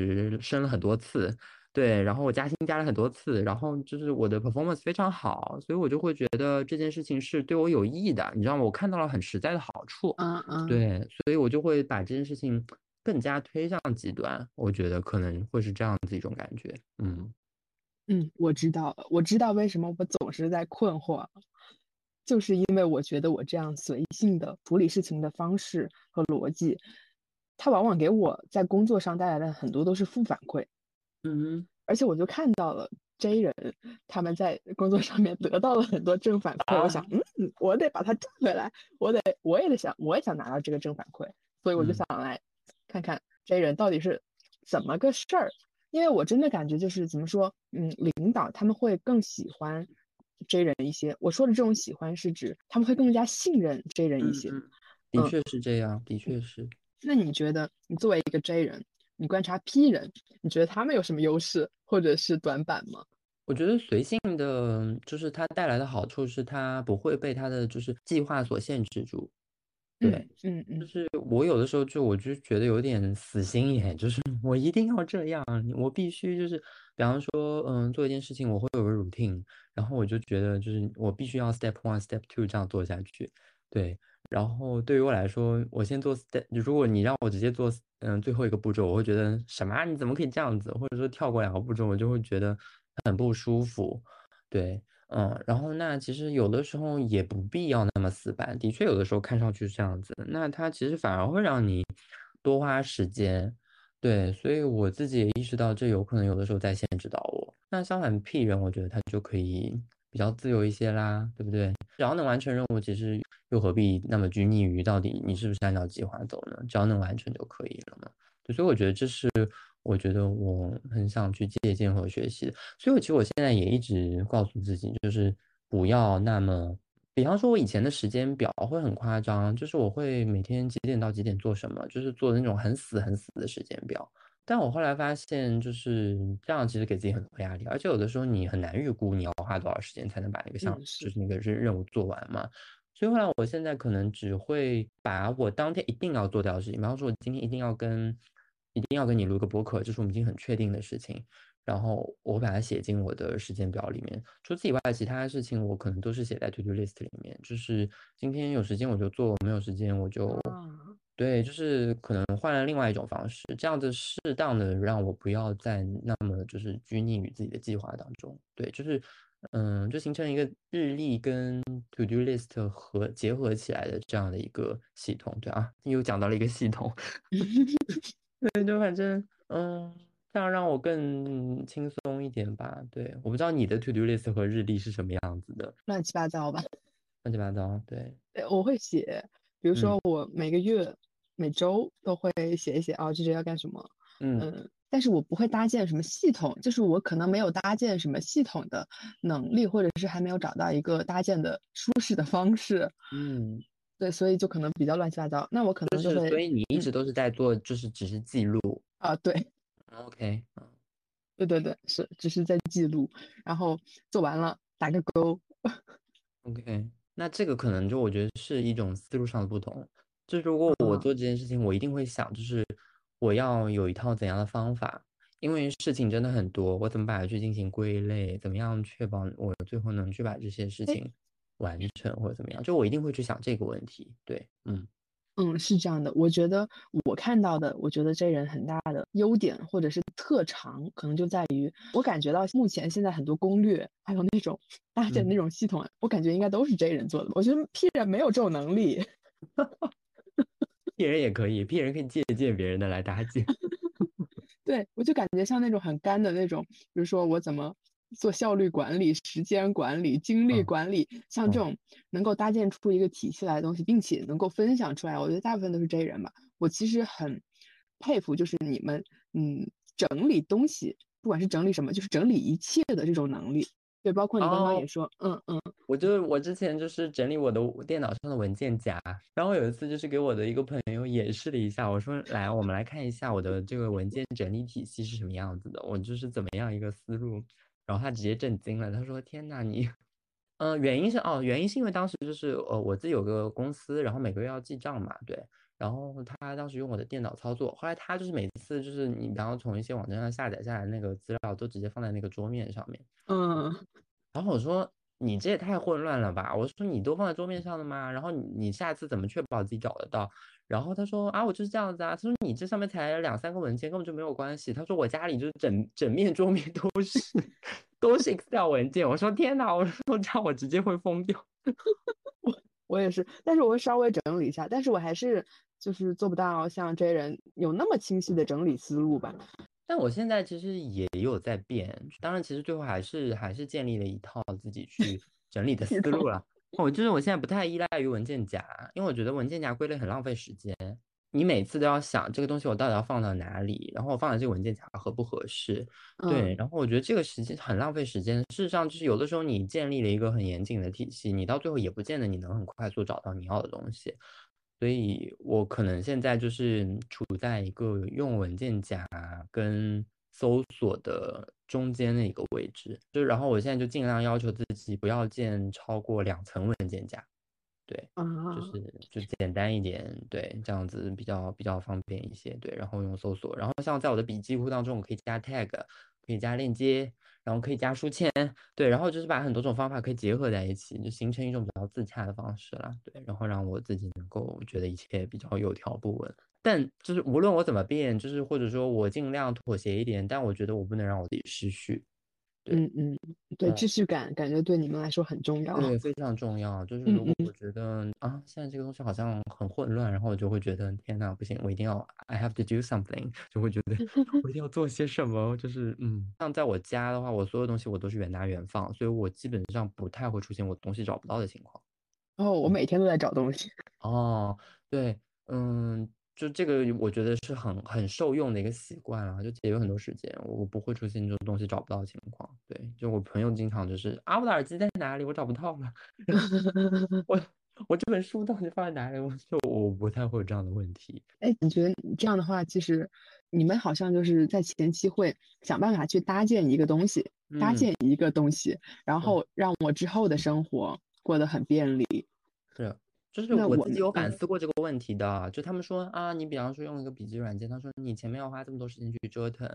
升了很多次，对，然后我加薪加了很多次，然后就是我的 performance 非常好，所以我就会觉得这件事情是对我有意义的，你知道吗？我看到了很实在的好处，嗯嗯，对，所以我就会把这件事情。更加推向极端，我觉得可能会是这样子一种感觉。嗯嗯，我知道了，我知道为什么我总是在困惑，就是因为我觉得我这样随性的处理事情的方式和逻辑，它往往给我在工作上带来的很多都是负反馈。嗯，而且我就看到了 J 人他们在工作上面得到了很多正反馈，我想，嗯，我得把它赚回来，我得，我也得想，我也想拿到这个正反馈，所以我就想来。看看 J 人到底是怎么个事儿，因为我真的感觉就是怎么说，嗯，领导他们会更喜欢 J 人一些。我说的这种喜欢是指他们会更加信任 J 人一些。的确是这样，的确是。那你觉得，你作为一个 J 人，你观察 P 人，你觉得他们有什么优势或者是短板吗？我觉得随性的就是它带来的好处是，它不会被它的就是计划所限制住。对，嗯嗯，就是我有的时候就我就觉得有点死心眼，就是 我一定要这样，我必须就是，比方说，嗯，做一件事情我会有个 routine，然后我就觉得就是我必须要 step one step two 这样做下去。对，然后对于我来说，我先做 step，如果你让我直接做嗯最后一个步骤，我会觉得什么？你怎么可以这样子？或者说跳过两个步骤，我就会觉得很不舒服。对。嗯，然后那其实有的时候也不必要那么死板，的确有的时候看上去是这样子，那它其实反而会让你多花时间，对，所以我自己也意识到这有可能有的时候在限制到我。那相反，P 人我觉得他就可以比较自由一些啦，对不对？只要能完成任务，其实又何必那么拘泥于到底你是不是按照计划走呢？只要能完成就可以了嘛。所以我觉得这是。我觉得我很想去借鉴和学习，所以我其实我现在也一直告诉自己，就是不要那么，比方说，我以前的时间表会很夸张，就是我会每天几点到几点做什么，就是做那种很死很死的时间表。但我后来发现，就是这样其实给自己很多压力，而且有的时候你很难预估你要花多少时间才能把那个项，就是那个任任务做完嘛。所以后来我现在可能只会把我当天一定要做掉的事情，比方说，我今天一定要跟。一定要跟你录个播客，这是我们已经很确定的事情。然后我把它写进我的时间表里面。除此以外，其他的事情我可能都是写在 To Do List 里面。就是今天有时间我就做，没有时间我就对，就是可能换了另外一种方式，这样子适当的让我不要再那么就是拘泥于自己的计划当中。对，就是嗯，就形成一个日历跟 To Do List 和结合起来的这样的一个系统。对啊，又讲到了一个系统。对，就反正，嗯，这样让我更轻松一点吧。对，我不知道你的 to do list 和日历是什么样子的，乱七八糟吧。乱七八糟，对。对，我会写，比如说我每个月、每周都会写一写啊，这周要干什么。嗯，但是我不会搭建什么系统，就是我可能没有搭建什么系统的能力，或者是还没有找到一个搭建的舒适的方式。嗯。对，所以就可能比较乱七八糟。那我可能就是，所以你一直都是在做，就是只是记录啊。对，OK，对对对，是只是在记录，然后做完了打个勾。OK，那这个可能就我觉得是一种思路上的不同。就如果我做这件事情，我一定会想，就是我要有一套怎样的方法，因为事情真的很多，我怎么把它去进行归类，怎么样确保我最后能去把这些事情。完成或者怎么样，就我一定会去想这个问题。对，嗯嗯，是这样的。我觉得我看到的，我觉得这人很大的优点或者是特长，可能就在于我感觉到目前现在很多攻略还有那种搭建那种系统，我感觉应该都是这人做的。我觉得 P 人没有这种能力 ，P 人也可以，P 人可以借鉴别人的来搭建。对，我就感觉像那种很干的那种，比如说我怎么。做效率管理、时间管理、精力管理，像这种能够搭建出一个体系来的东西，并且能够分享出来，我觉得大部分都是这人吧。我其实很佩服，就是你们，嗯，整理东西，不管是整理什么，就是整理一切的这种能力。对，包括你刚刚也说，嗯嗯，我就我之前就是整理我的电脑上的文件夹，然后有一次就是给我的一个朋友演示了一下，我说来，我们来看一下我的这个文件整理体系是什么样子的，我就是怎么样一个思路。然后他直接震惊了，他说：“天哪，你，嗯，原因是哦，原因是因为当时就是呃，我自己有个公司，然后每个月要记账嘛，对。然后他当时用我的电脑操作，后来他就是每次就是你，然后从一些网站上下载下来那个资料，都直接放在那个桌面上面。嗯。然后我说你这也太混乱了吧？我说你都放在桌面上了吗？然后你你下次怎么确保自己找得到？然后他说啊，我就是这样子啊。他说你这上面才两三个文件，根本就没有关系。他说我家里就是整整面桌面都是都是 Excel 文件。我说天哪，我说这样我直接会疯掉。我 我也是，但是我会稍微整理一下，但是我还是就是做不到像这些人有那么清晰的整理思路吧。但我现在其实也有在变，当然其实最后还是还是建立了一套自己去整理的 思路了。我就是我现在不太依赖于文件夹，因为我觉得文件夹归类很浪费时间。你每次都要想这个东西我到底要放到哪里，然后我放在这个文件夹合不合适？对，然后我觉得这个时间很浪费时间。事实上，就是有的时候你建立了一个很严谨的体系，你到最后也不见得你能很快速找到你要的东西。所以我可能现在就是处在一个用文件夹跟搜索的中间的一个位置，就然后我现在就尽量要求自己不要建超过两层文件夹。对，就是就简单一点，对，这样子比较比较方便一些，对，然后用搜索，然后像在我的笔记库当中，我可以加 tag，可以加链接，然后可以加书签，对，然后就是把很多种方法可以结合在一起，就形成一种比较自洽的方式了，对，然后让我自己能够觉得一切比较有条不紊，但就是无论我怎么变，就是或者说我尽量妥协一点，但我觉得我不能让我自己失序。嗯嗯，对，秩序感感觉对你们来说很重要，对，非常重要。就是如果我觉得啊，现在这个东西好像很混乱，然后我就会觉得天哪，不行，我一定要，I have to do something，就会觉得 我一定要做些什么。就是嗯，像在我家的话，我所有东西我都是原拿原放，所以我基本上不太会出现我东西找不到的情况。哦，我每天都在找东西。哦，对，嗯。就这个，我觉得是很很受用的一个习惯啊，就节约很多时间。我不会出现这种东西找不到的情况。对，就我朋友经常就是啊，我的耳机在哪里？我找不到了。我我这本书到底放在哪里？我就我不太会有这样的问题。哎，你觉得这样的话，其实你们好像就是在前期会想办法去搭建一个东西，搭建一个东西，然后让我之后的生活过得很便利。是。就是我自己有反思过这个问题的，就他们说啊，你比方说用一个笔记软件，他说你前面要花这么多时间去折腾，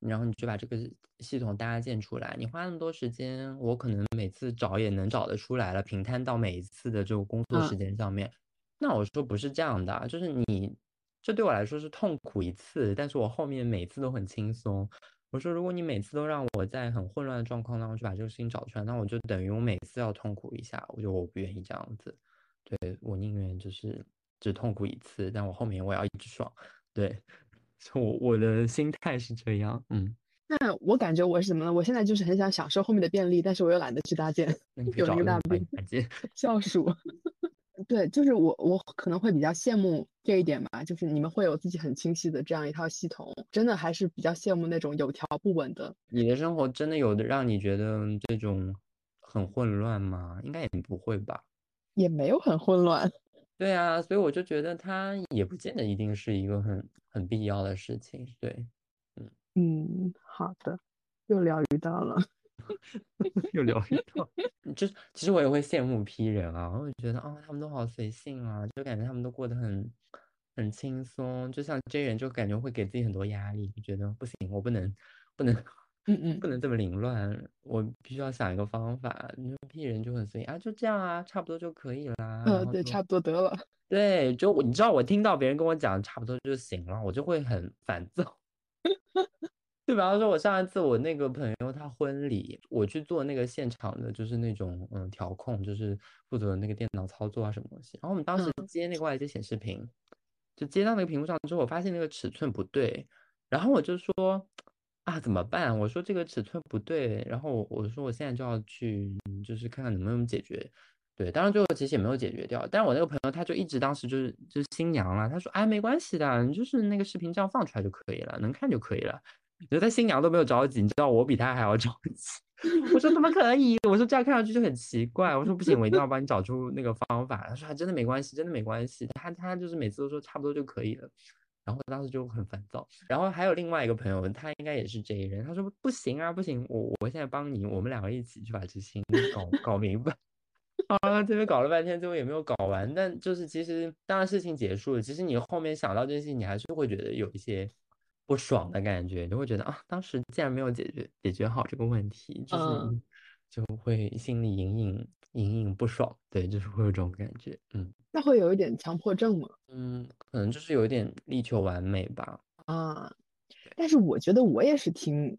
然后你就把这个系统搭建出来，你花那么多时间，我可能每次找也能找得出来了，平摊到每一次的这个工作时间上面。那我说不是这样的，就是你这对我来说是痛苦一次，但是我后面每次都很轻松。我说如果你每次都让我在很混乱的状况当中去把这个事情找出来，那我就等于我每次要痛苦一下，我就我不愿意这样子。对我宁愿就是只痛苦一次，但我后面我要一直爽。对，我我的心态是这样。嗯，那我感觉我是什么呢？我现在就是很想享受后面的便利，但是我又懒得去搭建。有一个大病，笑鼠。对，就是我我可能会比较羡慕这一点吧，就是你们会有自己很清晰的这样一套系统，真的还是比较羡慕那种有条不紊的。你的生活真的有的让你觉得这种很混乱吗？应该也不会吧。也没有很混乱，对啊，所以我就觉得它也不见得一定是一个很很必要的事情，对，嗯。嗯，好的，又疗愈到了，又疗愈到，就其实我也会羡慕批人啊，我就觉得啊，他们都好随性啊，就感觉他们都过得很很轻松，就像 J 人就感觉会给自己很多压力，就觉得不行，我不能不能。嗯嗯，不能这么凌乱，我必须要想一个方法。你说屁人就很随意啊，就这样啊，差不多就可以啦。嗯，对，差不多得了。对，就你知道，我听到别人跟我讲差不多就行了，我就会很烦躁。就比方说，我上一次我那个朋友他婚礼，我去做那个现场的，就是那种嗯调控，就是负责那个电脑操作啊什么东西。然后我们当时接那个外接显示屏，就接到那个屏幕上之后，我发现那个尺寸不对，然后我就说。啊，怎么办？我说这个尺寸不对，然后我我说我现在就要去，就是看看能不能解决。对，当然最后其实也没有解决掉。但是我那个朋友他就一直当时就是就是新娘了，他说哎没关系的，你就是那个视频这样放出来就可以了，能看就可以了。我觉得他新娘都没有着急，你知道我比他还要着急。我说怎么可以？我说这样看上去就很奇怪。我说不行，我一定要帮你找出那个方法。他说还真的没关系，真的没关系。他他就是每次都说差不多就可以了。然后当时就很烦躁，然后还有另外一个朋友，他应该也是这一人，他说不行啊，不行，我我现在帮你，我们两个一起去把这事情搞搞明白。啊，这边搞了半天，最后也没有搞完。但就是其实，当然事情结束了，其实你后面想到这些，你还是会觉得有一些不爽的感觉，就会觉得啊，当时竟然没有解决解决好这个问题，就是就会心里隐隐隐隐不爽，对，就是会有这种感觉，嗯。那会有一点强迫症吗？嗯，可能就是有一点力求完美吧。啊，但是我觉得我也是挺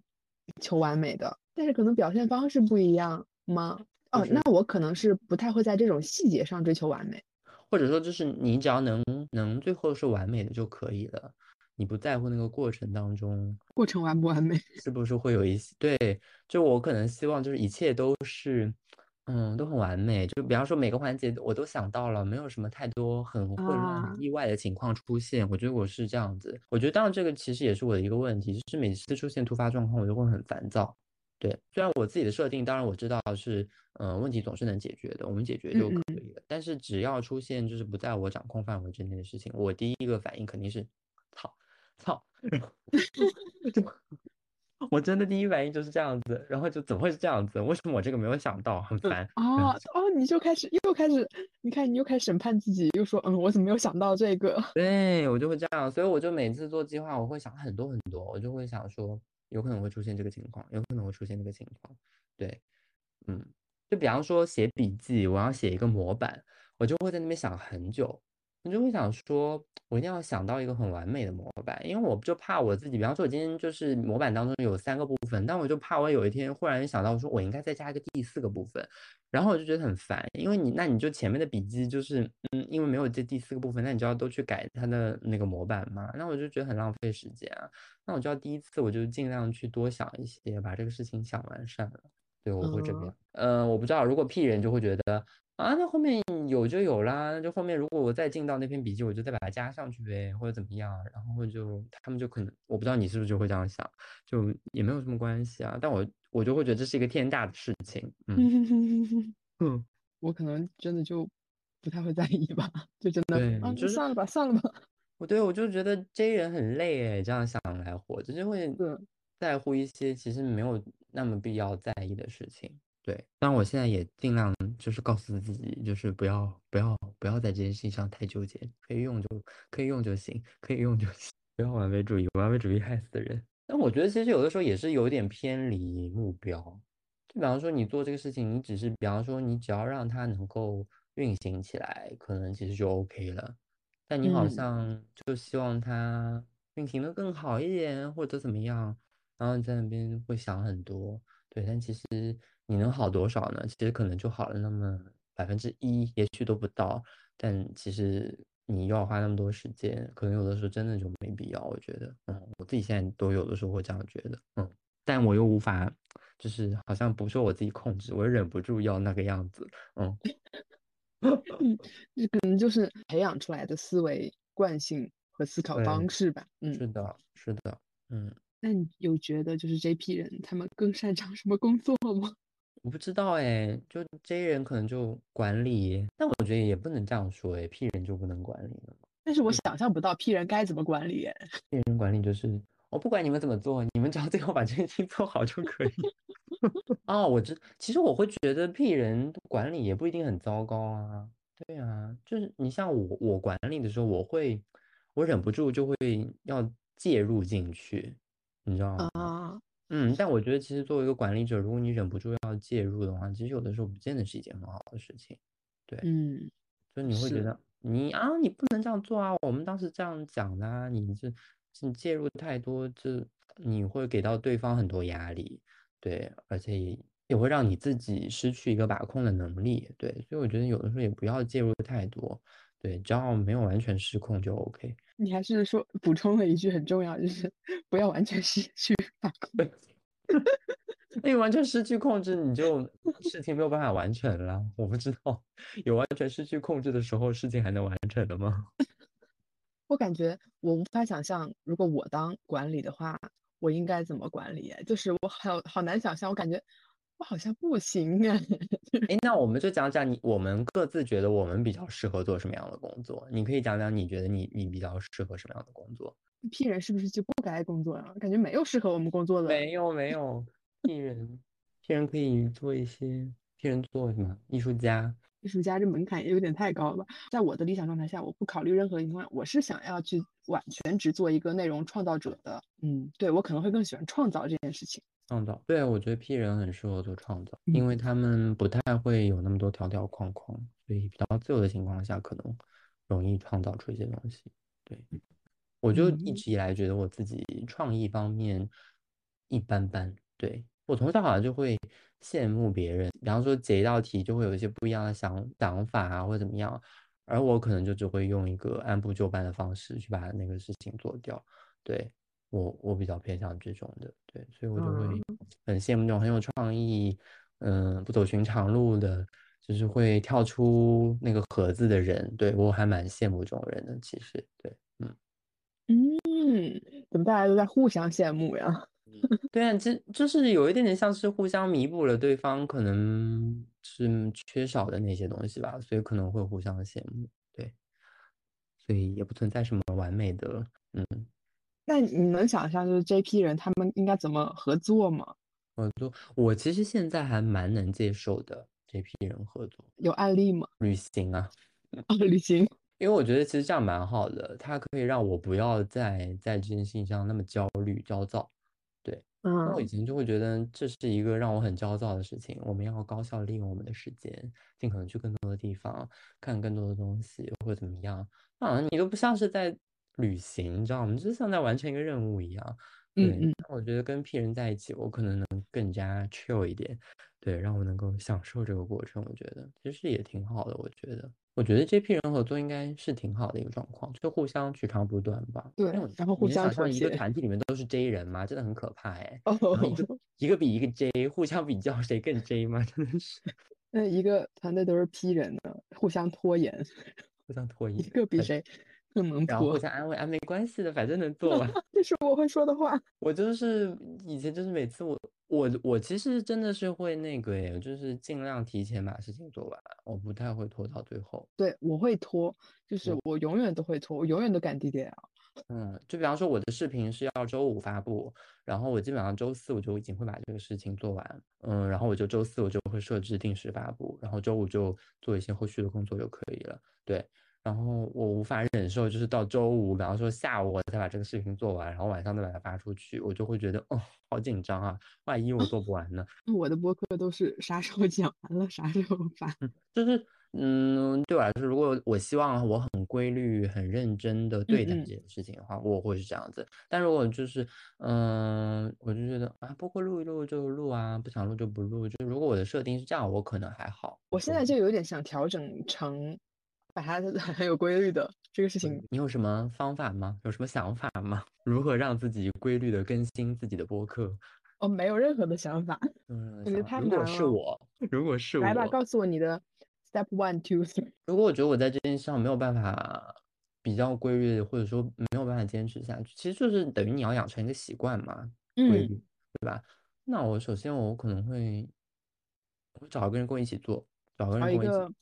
求完美的，但是可能表现方式不一样吗？哦，那我可能是不太会在这种细节上追求完美，或者说就是你只要能能最后是完美的就可以了，你不在乎那个过程当中，过程完不完美，是不是会有一些对？就我可能希望就是一切都是。嗯，都很完美。就比方说每个环节我都想到了，没有什么太多很混乱、很意外的情况出现。我觉得我是这样子。我觉得当然这个其实也是我的一个问题，就是每次出现突发状况，我就会很烦躁。对，虽然我自己的设定，当然我知道是，嗯，问题总是能解决的，我们解决就可以了。但是只要出现就是不在我掌控范围之内的事情，我第一个反应肯定是，操，操，就。我真的第一反应就是这样子，然后就怎么会是这样子？为什么我这个没有想到？很烦哦哦，你就开始又开始，你看你又开始审判自己，又说嗯，我怎么没有想到这个？对我就会这样，所以我就每次做计划，我会想很多很多，我就会想说，有可能会出现这个情况，有可能会出现这个情况。对，嗯，就比方说写笔记，我要写一个模板，我就会在那边想很久。我就会想说，我一定要想到一个很完美的模板，因为我就怕我自己，比方说，我今天就是模板当中有三个部分，但我就怕我有一天忽然想到，说我应该再加一个第四个部分，然后我就觉得很烦，因为你那你就前面的笔记就是，嗯，因为没有这第四个部分，那你就要都去改它的那个模板嘛，那我就觉得很浪费时间啊，那我就要第一次我就尽量去多想一些，把这个事情想完善了，对，我会这样，嗯，我不知道，如果 P 人就会觉得。啊，那后面有就有啦，那就后面如果我再进到那篇笔记，我就再把它加上去呗，或者怎么样，然后就他们就可能，我不知道你是不是就会这样想，就也没有什么关系啊，但我我就会觉得这是一个天大的事情，嗯 嗯，我可能真的就不太会在意吧，就真的啊，就算了吧，算了吧，我对我就觉得 J 人很累哎，这样想来活着就会在乎一些其实没有那么必要在意的事情。对，但我现在也尽量就是告诉自己，就是不要不要不要在这件事情上太纠结，可以用就可以用就行，可以用就行，不要完美主义，完美主义害死的人。但我觉得其实有的时候也是有点偏离目标，就比方说你做这个事情，你只是比方说你只要让它能够运行起来，可能其实就 OK 了。但你好像就希望它运行的更好一点，或者怎么样，然后你在那边会想很多。对，但其实。你能好多少呢？其实可能就好了那么百分之一，也许都不到。但其实你又要花那么多时间，可能有的时候真的就没必要。我觉得，嗯，我自己现在都有的时候会这样觉得，嗯，但我又无法，就是好像不受我自己控制，我又忍不住要那个样子，嗯，嗯，这可能就是培养出来的思维惯性和思考方式吧。嗯，是的，是的，嗯。那你有觉得就是这批人他们更擅长什么工作吗？我不知道哎，就 J 人可能就管理，但我觉得也不能这样说哎，P 人就不能管理了吗？但是我想象不到 P 人该怎么管理哎。P 人管理就是我不管你们怎么做，你们只要最后把这件事情做好就可以。哦，我知，其实我会觉得 P 人管理也不一定很糟糕啊。对啊，就是你像我，我管理的时候，我会，我忍不住就会要介入进去，你知道吗？啊。嗯，但我觉得其实作为一个管理者，如果你忍不住要介入的话，其实有的时候不见得是一件很好的事情。对，嗯，就你会觉得你啊，你不能这样做啊，我们当时这样讲的啊，你这你介入太多，这你会给到对方很多压力，对，而且也会让你自己失去一个把控的能力，对，所以我觉得有的时候也不要介入太多，对，只要没有完全失控就 OK。你还是说补充了一句很重要，就是 不要完全失去把控。那完全失去控制，你就事情没有办法完成了。我不知道有完全失去控制的时候，事情还能完成的吗？我感觉我无法想象，如果我当管理的话，我应该怎么管理？就是我好好难想象，我感觉。好像不行啊！哎，那我们就讲讲你，我们各自觉得我们比较适合做什么样的工作？你可以讲讲你觉得你你比较适合什么样的工作？P 人是不是就不该工作呀？感觉没有适合我们工作的。没有没有，P 人，P 人可以做一些，P 人做什么？艺术家，艺术家这门槛也有点太高了吧。在我的理想状态下，我不考虑任何情况，我是想要去完全职做一个内容创造者的。嗯，对我可能会更喜欢创造这件事情。创造对，我觉得 P 人很适合做创造，因为他们不太会有那么多条条框框，所以比较自由的情况下，可能容易创造出一些东西。对，我就一直以来觉得我自己创意方面一般般。对我从小好像就会羡慕别人，比方说解一道题就会有一些不一样的想想法啊，或者怎么样，而我可能就只会用一个按部就班的方式去把那个事情做掉。对。我我比较偏向这种的，对，所以我就会很羡慕那种很有创意，嗯不走寻常路的，就是会跳出那个盒子的人，对我还蛮羡慕这种人的。其实，对，嗯嗯，怎么大家都在互相羡慕呀？对啊，这就是有一点点像是互相弥补了对方可能是缺少的那些东西吧，所以可能会互相羡慕。对，所以也不存在什么完美的，嗯。那你能想象就是这批人他们应该怎么合作吗？合作，我其实现在还蛮能接受的。这批人合作有案例吗？旅行啊，啊，旅行，因为我觉得其实这样蛮好的，它可以让我不要再在这件事情上那么焦虑焦躁。对，嗯，我以前就会觉得这是一个让我很焦躁的事情。我们要高效利用我们的时间，尽可能去更多的地方，看更多的东西，或者怎么样。啊，你都不像是在。旅行，你知道吗？就像在完成一个任务一样。对，我觉得跟 P 人在一起，我可能能更加 chill 一点。对，让我能够享受这个过程，我觉得其实也挺好的。我觉得，我觉得这批人合作应该是挺好的一个状况，就互相取长补短吧。对，然后互相想象一个团体里面都是 J 人吗？真的很可怕哎。哦。一个 一个比一个 J，互相比较谁更 J 吗？真的是。那一个团队都是 P 人的，互相拖延，互相拖延，一个比谁。然后互相安慰啊，没关系的，反正能 做完。这是我会说的话。我就是以前就是每次我我我其实真的是会那个耶，就是尽量提前把事情做完，我不太会拖到最后。对，我会拖，就是我永远都会拖，我永远都赶 DDL。嗯，就比方说我的视频是要周五发布，然后我基本上周四我就已经会把这个事情做完。嗯，然后我就周四我就会设置定时发布，然后周五就做一些后续的工作就可以了。对。然后我无法忍受，就是到周五，比方说下午我才把这个视频做完，然后晚上再把它发出去，我就会觉得哦，好紧张啊，万一我做不完呢？我的播客都是啥时候讲完了啥时候发，就是嗯，对我来说，如果我希望我很规律、很认真的对待这件事情的话，我会是这样子。但如果就是嗯，我就觉得啊，播客录一录就录啊，不想录就不录。就如果我的设定是这样，我可能还好。我现在就有点想调整成。把它 很有规律的这个事情，你有什么方法吗？有什么想法吗？如何让自己规律的更新自己的播客？哦，没有任何的想法。嗯，我觉得太难了。如果是我，如果是我，来吧，告诉我你的 step one two three。如果我觉得我在这件事上没有办法比较规律，或者说没有办法坚持下去，其实就是等于你要养成一个习惯嘛，规律，对吧？那我首先我可能会，我找一个人跟我一起做，找个人跟我一起。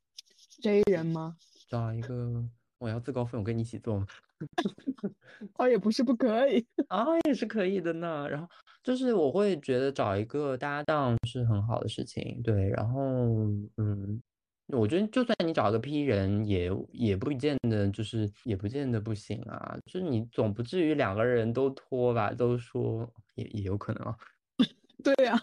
J 人吗？找一个，我要自告奋勇跟你一起做吗？哦，也不是不可以 啊，也是可以的呢。然后就是我会觉得找一个搭档是很好的事情，对。然后嗯，我觉得就算你找个 P 人，也也不见得就是也不见得不行啊。就是你总不至于两个人都拖吧？都说也也有可能啊。对呀。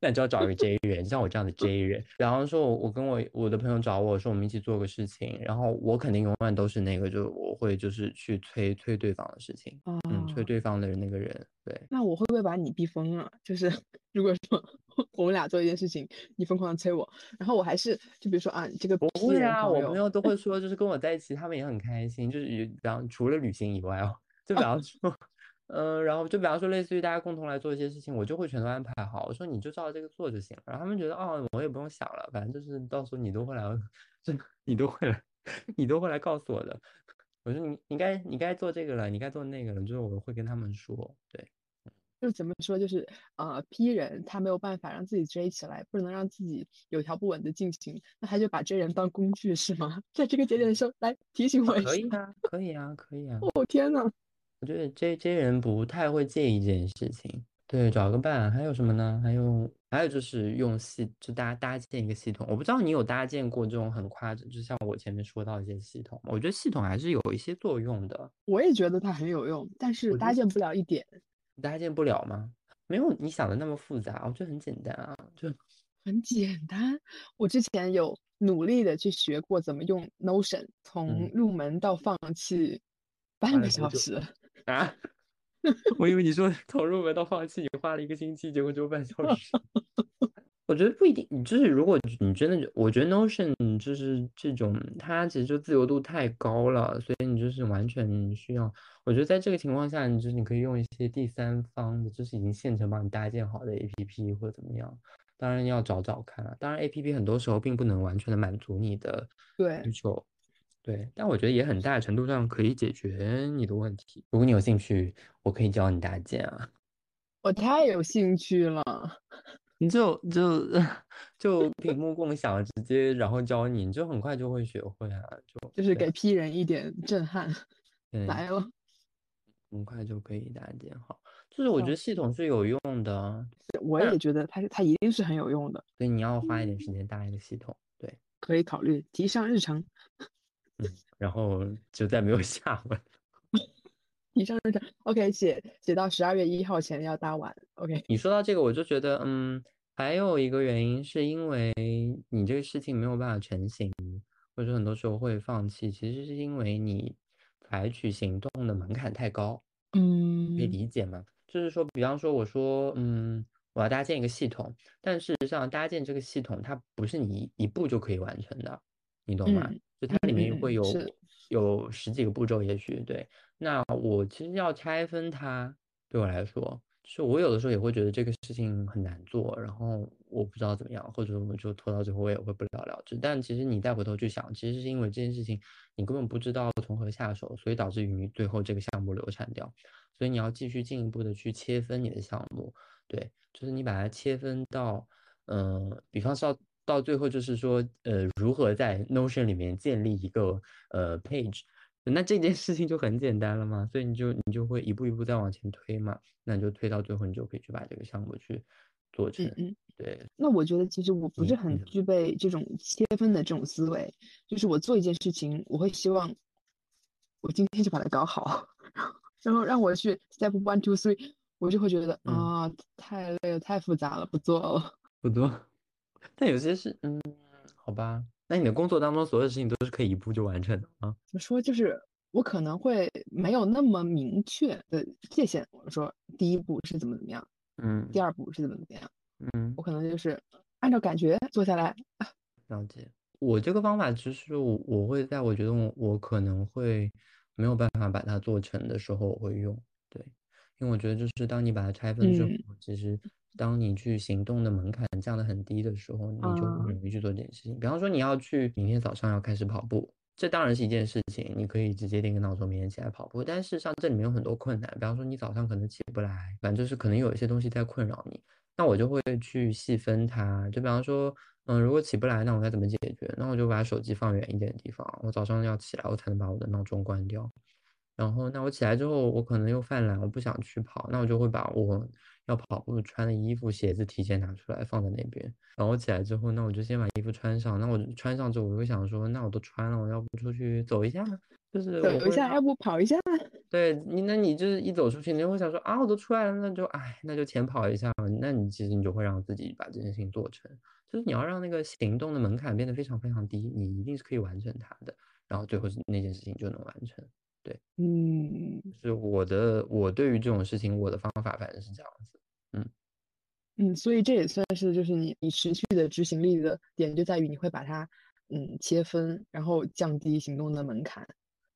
那你就要找一个 J 人，像我这样的 J 人。然后说，我我跟我我的朋友找我说，我们一起做个事情。然后我肯定永远都是那个，就我会就是去催催对方的事情，嗯，催对方的那个人。对。那我会不会把你逼疯啊？就是 如果说我们俩做一件事情，你疯狂的催我，然后我还是就比如说啊，这个不会啊，我朋友都会 说，就是跟我在一起，他们也很开心。就是比方除了旅行以外哦，就比方说。嗯，然后就比方说，类似于大家共同来做一些事情，我就会全都安排好。我说你就照这个做就行了。然后他们觉得，哦，我也不用想了，反正就是到时候你都会来，这你都会来，你都会来告诉我的。我说你你该你该做这个了，你该做那个了，就是我会跟他们说。对，就怎么说，就是呃，P 人他没有办法让自己追起来，不能让自己有条不紊的进行，那他就把这人当工具是吗？在这个节点的时候来提醒我一下。可以啊，可以啊，可以啊。哦天呐！我觉得这这些人不太会介意这件事情。对，找个伴，还有什么呢？还有还有就是用系，就搭搭建一个系统。我不知道你有搭建过这种很夸张，就像我前面说到一些系统。我觉得系统还是有一些作用的。我也觉得它很有用，但是搭建不了一点。搭建不了吗？没有你想的那么复杂，我觉得很简单啊，就很简单。我之前有努力的去学过怎么用 Notion，从入门到放弃半个小时。啊！我以为你说从入门到放弃，你花了一个星期，结果只有半小时。我觉得不一定，你就是如果你真的，我觉得 Notion 就是这种，它其实就自由度太高了，所以你就是完全需要。我觉得在这个情况下，你就是你可以用一些第三方的，就是已经现成帮你搭建好的 APP 或者怎么样。当然要找找看啊。当然 A P P 很多时候并不能完全的满足你的需求，对，但我觉得也很大程度上可以解决你的问题。如果你有兴趣，我可以教你搭建啊。我太有兴趣了，你就就 就屏幕共享，直接然后教你，你就很快就会学会啊，就就是给 P 人一点震撼，来了，很快就可以搭建好。就是我觉得系统是有用的，我也觉得它它一定是很有用的。所以你要花一点时间搭一个系统，对，可以考虑提上日程。嗯，然后就再没有下文。以 上日程，OK，写写到十二月一号前要搭完，OK。你说到这个，我就觉得，嗯，还有一个原因是因为你这个事情没有办法成型，或者说很多时候会放弃，其实是因为你采取行动的门槛太高，嗯，可以理解吗？就是说，比方说，我说，嗯，我要搭建一个系统，但事实上，搭建这个系统它不是你一步就可以完成的，你懂吗？就它里面会有有十几个步骤，也许对。那我其实要拆分它，对我来说，是我有的时候也会觉得这个事情很难做，然后我不知道怎么样，或者我们就拖到最后，我也会不了了之。但其实你再回头去想，其实是因为这件事情你根本不知道从何下手，所以导致于你最后这个项目流产掉。所以你要继续进一步的去切分你的项目，对，就是你把它切分到，嗯，比方说到最后就是说，呃，如何在 Notion 里面建立一个呃 page，那这件事情就很简单了嘛，所以你就你就会一步一步再往前推嘛，那你就推到最后，你就可以去把这个项目去做成，嗯嗯，对。那我觉得其实我不是很具备这种切分的这种思维，就是我做一件事情，我会希望我今天就把它搞好。然后让我去 step one two three，我就会觉得啊，太累了，太复杂了，不做了。不做。但有些是，嗯，好吧。那你的工作当中所有的事情都是可以一步就完成的吗？怎么说？就是我可能会没有那么明确的界限。我说第一步是怎么怎么样，嗯，第二步是怎么怎么样，嗯，我可能就是按照感觉做下来。了解。我这个方法其实我我会在我觉得我我可能会。没有办法把它做成的时候，我会用。对，因为我觉得就是当你把它拆分之后，其实当你去行动的门槛降得很低的时候，你就很容易去做这件事情。比方说你要去明天早上要开始跑步，这当然是一件事情，你可以直接定个闹钟，明天起来跑步。但事实上这里面有很多困难，比方说你早上可能起不来，反正就是可能有一些东西在困扰你。那我就会去细分它，就比方说。嗯，如果起不来，那我该怎么解决？那我就把手机放远一点的地方。我早上要起来，我才能把我的闹钟关掉。然后，那我起来之后，我可能又犯懒，我不想去跑，那我就会把我要跑步穿的衣服、鞋子提前拿出来放在那边。然后我起来之后，那我就先把衣服穿上。那我穿上之后，我会想说，那我都穿了，我要不出去走一下？就是走一下，要不跑一下？对你，那你就是一走出去，你就会想说啊，我都出来了，那就哎，那就浅跑一下吧。那你其实你就会让自己把这件事情做成。就是你要让那个行动的门槛变得非常非常低，你一定是可以完成它的，然后最后那件事情就能完成。对，嗯，是我的，我对于这种事情，我的方法反正是这样子。嗯嗯，所以这也算是就是你你持续的执行力的点就在于你会把它嗯切分，然后降低行动的门槛。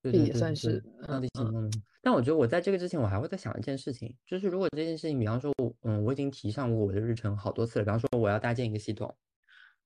这也算是降低行动的。但我觉得我在这个之前，我还会再想一件事情，就是如果这件事情，比方说，嗯，我已经提上过我的日程好多次了，比方说我要搭建一个系统。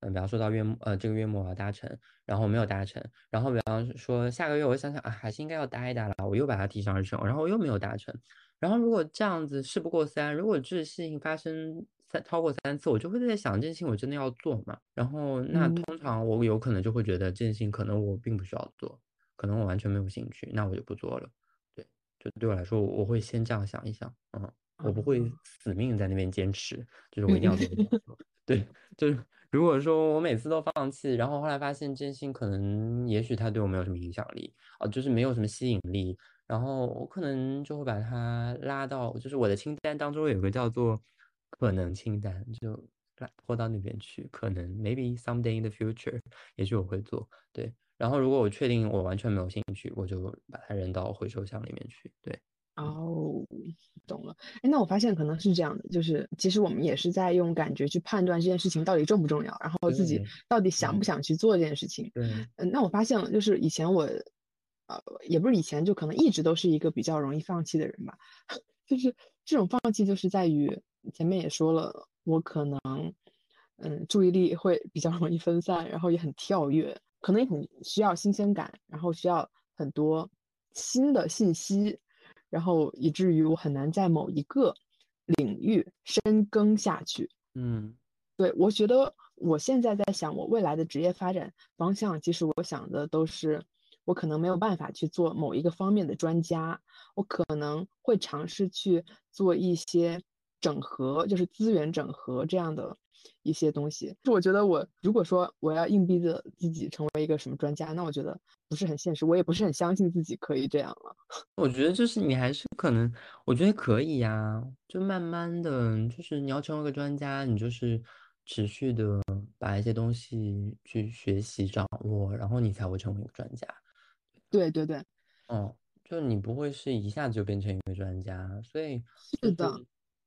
嗯，比方说到月末，呃，这个月末我要达成，然后没有达成，然后比方说下个月我想想啊，还是应该要搭一搭了，我又把它提上日程，然后我又没有达成，然后如果这样子事不过三，如果这事情发生三超过三次，我就会在想这件事情我真的要做吗？然后那通常我有可能就会觉得这件事情可能我并不需要做，可能我完全没有兴趣，那我就不做了。对，就对我来说，我会先这样想一想，嗯，我不会死命在那边坚持，就是我一定要做，对，就是。如果说我每次都放弃，然后后来发现真心可能也许他对我没有什么影响力啊，就是没有什么吸引力，然后我可能就会把它拉到，就是我的清单当中有个叫做可能清单，就拉拖到那边去，可能 maybe someday in the future，也许我会做，对。然后如果我确定我完全没有兴趣，我就把它扔到回收箱里面去，对。哦，懂了。哎，那我发现可能是这样的，就是其实我们也是在用感觉去判断这件事情到底重不重要，然后自己到底想不想去做这件事情。对，嗯，那我发现了，就是以前我，呃，也不是以前，就可能一直都是一个比较容易放弃的人吧。就是这种放弃，就是在于前面也说了，我可能嗯，注意力会比较容易分散，然后也很跳跃，可能也很需要新鲜感，然后需要很多新的信息，然后以至于我很难在某一个领域深耕下去。嗯，对，我觉得我现在在想我未来的职业发展方向，其实我想的都是，我可能没有办法去做某一个方面的专家，我可能会尝试去做一些整合，就是资源整合这样的一些东西。就我觉得我如果说我要硬逼着自己成为一个什么专家，那我觉得不是很现实，我也不是很相信自己可以这样了。我觉得就是你还是可能，我觉得可以呀，就慢慢的就是你要成为个专家，你就是持续的把一些东西去学习掌握，然后你才会成为一个专家。对对对，哦，就你不会是一下子就变成一个专家，所以是的，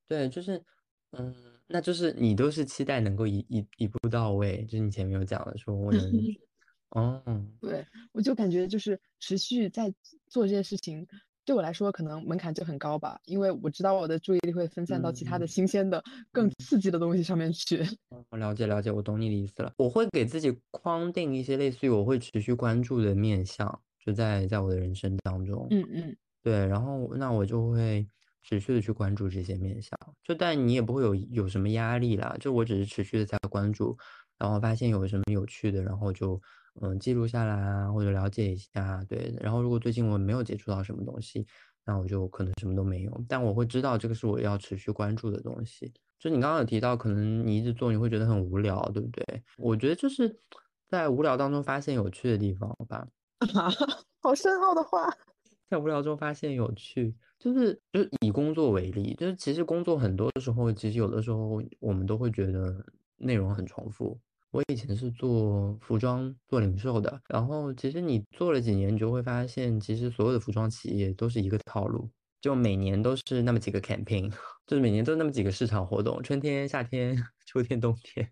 对，就是嗯，那就是你都是期待能够一一一步到位，就是你前面有讲的说我能，哦，对，我就感觉就是持续在做这件事情，对我来说可能门槛就很高吧，因为我知道我的注意力会分散到其他的新鲜的、更刺激的东西上面去。我了解了解，我懂你的意思了。我会给自己框定一些类似于我会持续关注的面向。就在在我的人生当中，嗯嗯，对，然后那我就会持续的去关注这些面相，就但你也不会有有什么压力啦，就我只是持续的在关注，然后发现有什么有趣的，然后就嗯记录下来啊，或者了解一下，对，然后如果最近我没有接触到什么东西，那我就可能什么都没有，但我会知道这个是我要持续关注的东西。就你刚刚有提到，可能你一直做你会觉得很无聊，对不对？我觉得就是在无聊当中发现有趣的地方吧。好深奥的话，在无聊中发现有趣，就是就是以工作为例，就是其实工作很多的时候，其实有的时候我们都会觉得内容很重复。我以前是做服装做零售的，然后其实你做了几年，你就会发现，其实所有的服装企业都是一个套路，就每年都是那么几个 campaign，就是每年都那么几个市场活动，春天、夏天、秋天、冬天。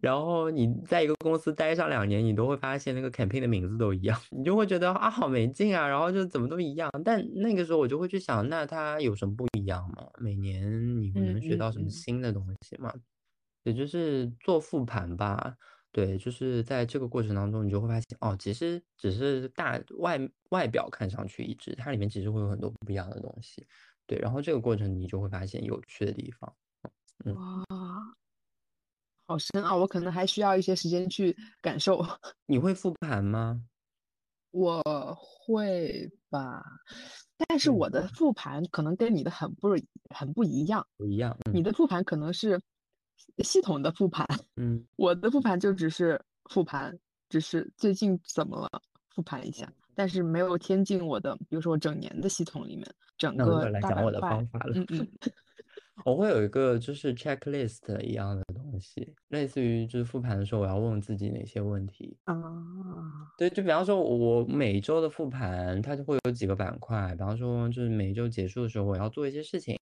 然后你在一个公司待上两年，你都会发现那个 campaign 的名字都一样，你就会觉得啊好没劲啊，然后就怎么都一样。但那个时候我就会去想，那它有什么不一样吗？每年你会能学到什么新的东西吗？也就是做复盘吧。对，就是在这个过程当中，你就会发现哦，其实只是大外外表看上去一致，它里面其实会有很多不一样的东西。对，然后这个过程你就会发现有趣的地方。哇。好深奥，我可能还需要一些时间去感受。你会复盘吗？我会吧，但是我的复盘可能跟你的很不很不一样。不一样，你的复盘可能是系统的复盘，嗯，我的复盘就只是复盘，只是最近怎么了复盘一下，但是没有添进我的，比如说我整年的系统里面，整个来讲我的方法了。嗯嗯。我会有一个就是 checklist 一样的东西，类似于就是复盘的时候，我要问自己哪些问题啊？对，就比方说，我每周的复盘，它就会有几个板块。比方说，就是每周结束的时候，我要做一些事情。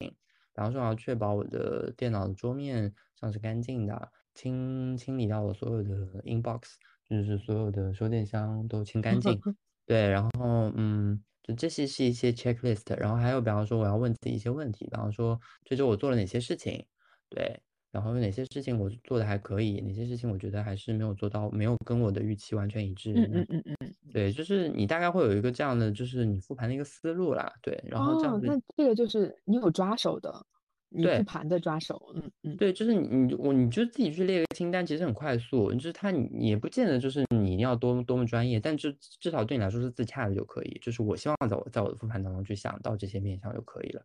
比方说，我要确保我的电脑的桌面上是干净的，清清理掉我所有的 inbox，就是所有的收件箱都清干净。对，然后嗯。就这些是一些 checklist，然后还有比方说我要问自己一些问题，比方说这周我做了哪些事情，对，然后有哪些事情我做的还可以，哪些事情我觉得还是没有做到，没有跟我的预期完全一致。嗯嗯嗯嗯，对，就是你大概会有一个这样的，就是你复盘的一个思路啦，对，然后这样子。那这个就是你有抓手的。你复盘的抓手，嗯嗯，对，就是你你我你就自己去列个清单，其实很快速。就是它你也不见得就是你一定要多多么专业，但就至少对你来说是自洽的就可以。就是我希望在我在我的复盘当中去想到这些面向就可以了。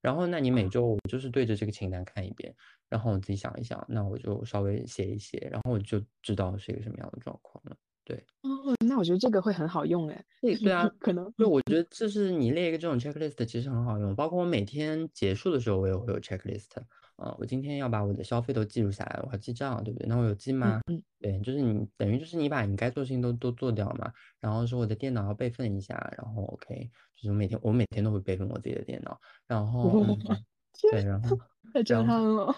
然后那你每周我就是对着这个清单看一遍，然后我自己想一想，那我就稍微写一写，然后我就知道是一个什么样的状况了。对哦，那我觉得这个会很好用哎。对对啊，可能对，我觉得就是你列一个这种 checklist 其实很好用。包括我每天结束的时候，我也会有 checklist。啊，我今天要把我的消费都记录下来，我要记账，对不对？那我有记吗？嗯，对，就是你等于就是你把你该做的事情都都做掉嘛。然后说我的电脑要备份一下，然后 OK，就是每天我每天都会备份我自己的电脑。然后 对，然后太震撼了。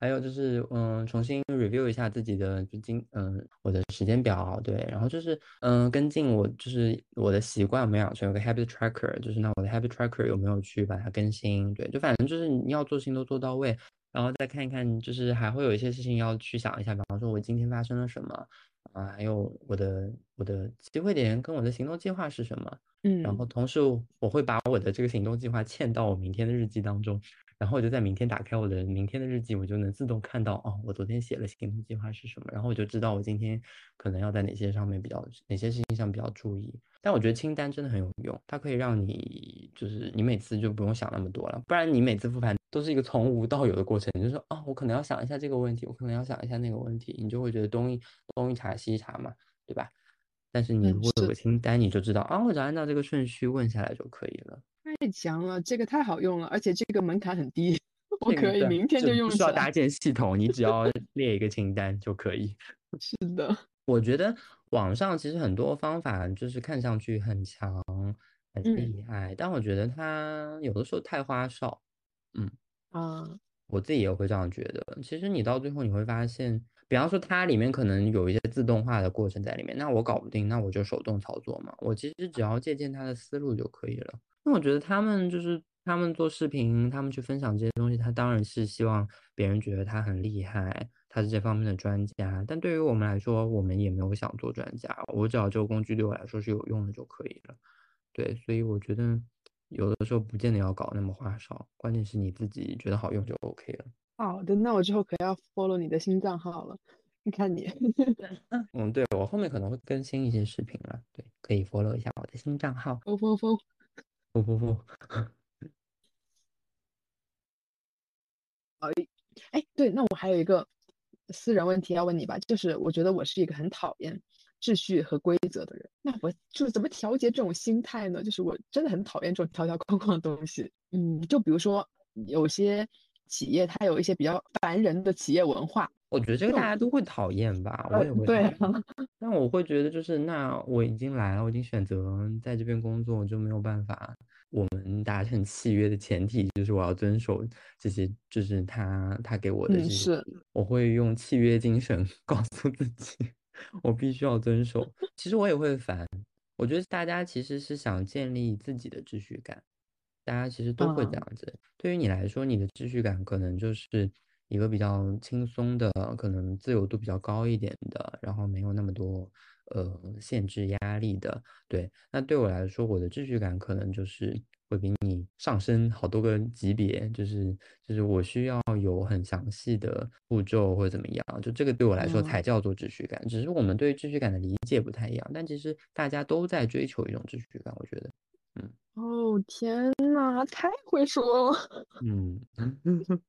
还有就是，嗯，重新 review 一下自己的就今，嗯，我的时间表，对，然后就是，嗯，跟进我就是我的习惯有没有养成，有个 habit tracker，就是那我的 habit tracker 有没有去把它更新，对，就反正就是你要做事情都做到位，然后再看一看，就是还会有一些事情要去想一下，比方说我今天发生了什么啊，还有我的我的机会点跟我的行动计划是什么，嗯，然后同时我会把我的这个行动计划嵌到我明天的日记当中。然后我就在明天打开我的明天的日记，我就能自动看到哦，我昨天写了行动计划是什么，然后我就知道我今天可能要在哪些上面比较哪些事情上比较注意。但我觉得清单真的很有用，它可以让你就是你每次就不用想那么多了，不然你每次复盘都是一个从无到有的过程，你就说啊，我可能要想一下这个问题，我可能要想一下那个问题，你就会觉得东一东一查西一查嘛，对吧？但是你如果有个清单，你就知道啊，我只要按照这个顺序问下来就可以了。太强了，这个太好用了，而且这个门槛很低，我可以明天就用。不需要搭建系统，你只要列一个清单就可以。是的，我觉得网上其实很多方法就是看上去很强、很厉害，但我觉得它有的时候太花哨。嗯啊，我自己也会这样觉得。其实你到最后你会发现，比方说它里面可能有一些自动化的过程在里面，那我搞不定，那我就手动操作嘛。我其实只要借鉴它的思路就可以了。那我觉得他们就是他们做视频，他们去分享这些东西，他当然是希望别人觉得他很厉害，他是这方面的专家。但对于我们来说，我们也没有想做专家，我只要这个工具对我来说是有用的就可以了。对，所以我觉得有的时候不见得要搞那么花哨，关键是你自己觉得好用就 OK 了。好的，那我之后可要 follow 你的新账号了。你看你，嗯，对我后面可能会更新一些视频了，对，可以 follow 一下我的新账号。follow follow follow。不不不，哎哎，对，那我还有一个私人问题要问你吧，就是我觉得我是一个很讨厌秩序和规则的人，那我就怎么调节这种心态呢？就是我真的很讨厌这种条条框框的东西。嗯，就比如说有些企业它有一些比较烦人的企业文化。我觉得这个大家都会讨厌吧，我也会。对。但我会觉得，就是那我已经来了，我已经选择在这边工作，我就没有办法。我们达成契约的前提就是我要遵守这些，就是他他给我的这些。我会用契约精神 告诉自己，我必须要遵守。其实我也会烦。我觉得大家其实是想建立自己的秩序感，大家其实都会这样子。对于你来说，你的秩序感可能就是。一个比较轻松的，可能自由度比较高一点的，然后没有那么多呃限制压力的，对。那对我来说，我的秩序感可能就是会比你上升好多个级别，就是就是我需要有很详细的步骤或者怎么样，就这个对我来说才叫做秩序感。只是我们对秩序感的理解不太一样，但其实大家都在追求一种秩序感，我觉得，嗯。哦天呐，太会说了。嗯。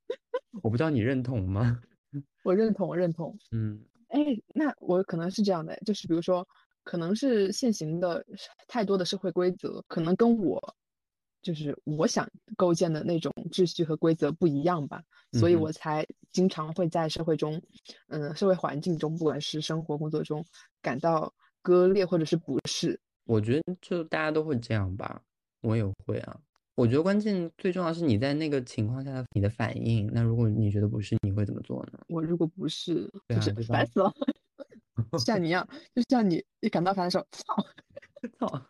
我不知道你认同吗？我认同，我认同。嗯，哎，那我可能是这样的，就是比如说，可能是现行的太多的社会规则，可能跟我就是我想构建的那种秩序和规则不一样吧，所以我才经常会在社会中，嗯，社会环境中，不管是生活工作中，感到割裂或者是不适。我觉得就大家都会这样吧，我也会啊。我觉得关键最重要是你在那个情况下的你的反应。那如果你觉得不是，你会怎么做呢？我如果不是，就是烦死了，像你一样，就像你一感到烦的时候，操，操。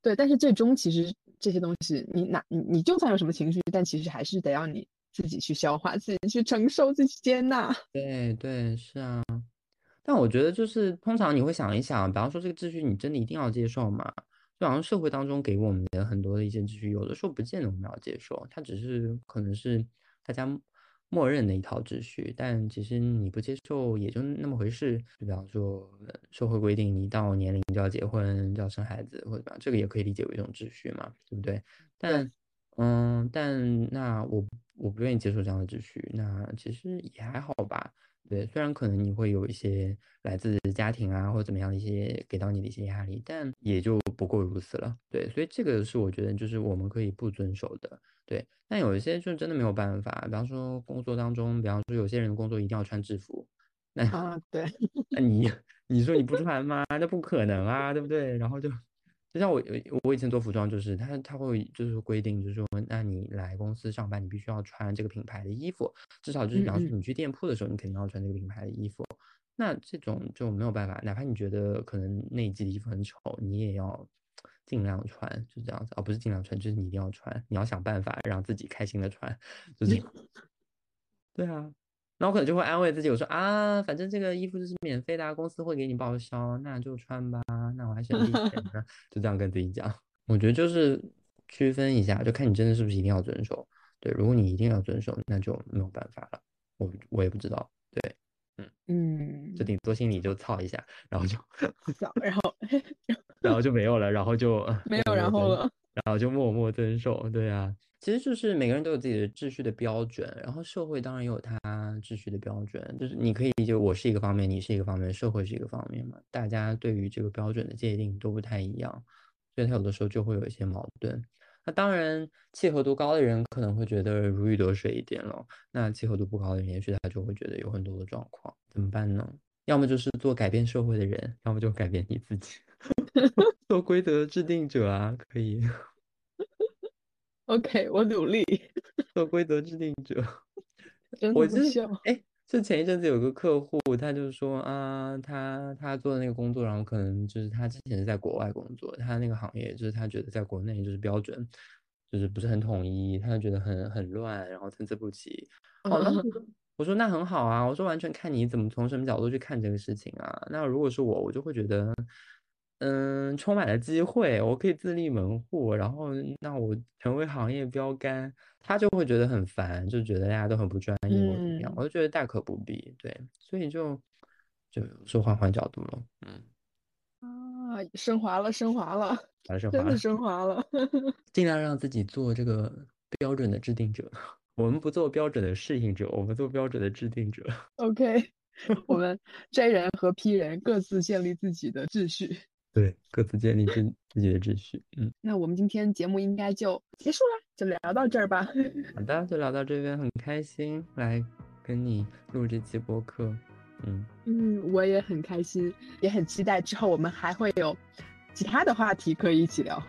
对，但是最终其实这些东西，你哪你你就算有什么情绪，但其实还是得要你自己去消化，自己去承受，自己接纳。对对是啊，但我觉得就是通常你会想一想，比方说这个秩序，你真的一定要接受吗？就好像社会当中给我们的很多的一些秩序，有的时候不见得我们要接受，它只是可能是大家默认的一套秩序，但其实你不接受也就那么回事。就比方说社会规定你到年龄就要结婚、就要生孩子，或者吧，这个也可以理解为一种秩序嘛，对不对？但嗯，但那我我不愿意接受这样的秩序，那其实也还好吧。对，虽然可能你会有一些来自家庭啊或者怎么样的一些给到你的一些压力，但也就不过如此了。对，所以这个是我觉得就是我们可以不遵守的。对，但有一些就真的没有办法，比方说工作当中，比方说有些人的工作一定要穿制服，那啊对，那你 你说你不 穿吗？那不可能啊，对不对？然后就。就像我，我以前做服装，就是他他会就是规定，就是说，那你来公司上班，你必须要穿这个品牌的衣服，至少就是比方说你去店铺的时候，你肯定要穿这个品牌的衣服。那这种就没有办法，哪怕你觉得可能那一季的衣服很丑，你也要尽量穿，就这样子。哦，不是尽量穿，就是你一定要穿，你要想办法让自己开心的穿，就是。对啊，那我可能就会安慰自己，我说啊，反正这个衣服就是免费的，公司会给你报销，那就穿吧，那我还省点钱呢，就这样跟自己讲。我觉得就是区分一下，就看你真的是不是一定要遵守。对，如果你一定要遵守，那就没有办法了。我我也不知道。对，嗯嗯，就顶多心里就操一下，然后就 然后 然后就没有了，然后就没有然后了，然后就默默遵守。对啊，其实就是每个人都有自己的秩序的标准，然后社会当然也有它秩序的标准。就是你可以理解我是一个方面，你是一个方面，社会是一个方面嘛，大家对于这个标准的界定都不太一样。所以他有的时候就会有一些矛盾。那当然，契合度高的人可能会觉得如鱼得水一点了。那契合度不高的人，也许他就会觉得有很多的状况，怎么办呢？要么就是做改变社会的人，要么就改变你自己，做规则制定者啊，可以。OK，我努力做规则制定者。真的不笑。哎。就前一阵子有个客户，他就说啊，他他做的那个工作，然后可能就是他之前是在国外工作，他那个行业就是他觉得在国内就是标准，就是不是很统一，他就觉得很很乱，然后参差不齐。好了，我说那很好啊，我说完全看你怎么从什么角度去看这个事情啊。那如果是我，我就会觉得。嗯，充满了机会，我可以自立门户，然后那我成为行业标杆，他就会觉得很烦，就觉得大家都很不专业或怎么样，我就觉得大可不必，对，所以就就说换换角度了，嗯，啊，升华了，升华了，升华了，真的升华了，尽量让自己做这个标准的制定者，我们不做标准的适应者，我们做标准的制定者。OK，我们 J 人和 P 人各自建立自己的秩序。对，各自建立自自己的秩序。嗯，那我们今天节目应该就结束了，就聊到这儿吧。好的，就聊到这边，很开心来跟你录这期播客。嗯嗯，我也很开心，也很期待之后我们还会有其他的话题可以一起聊。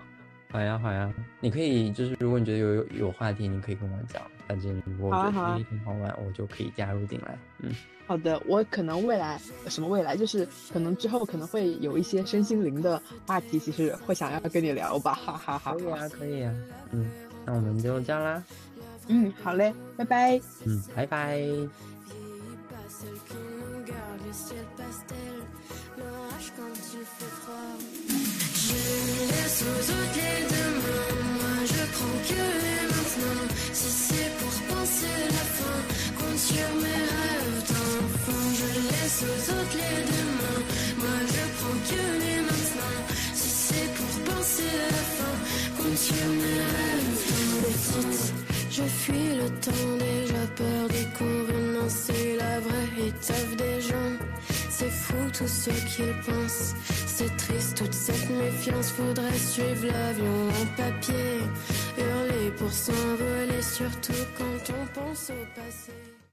好呀好呀，你可以就是如果你觉得有有有话题，你可以跟我讲，反正我觉得挺好玩，我就可以加入进来。嗯。好的，我可能未来什么未来，就是可能之后可能会有一些身心灵的话题，其实会想要跟你聊吧，哈哈哈。可以啊，可以啊，嗯，那我们就这样啦。嗯，好嘞，拜拜。嗯，拜拜。Aux autres les demain. Moi je prends que les maintenant. Si c'est pour penser à la fin, mes rêves. je fuis le temps, déjà peur des convenances. C'est la vraie étoffe des gens. C'est fou tout ce qu'ils pensent. C'est triste toute cette méfiance. Faudrait suivre l'avion en papier. Hurler pour s'envoler, surtout quand on pense au passé.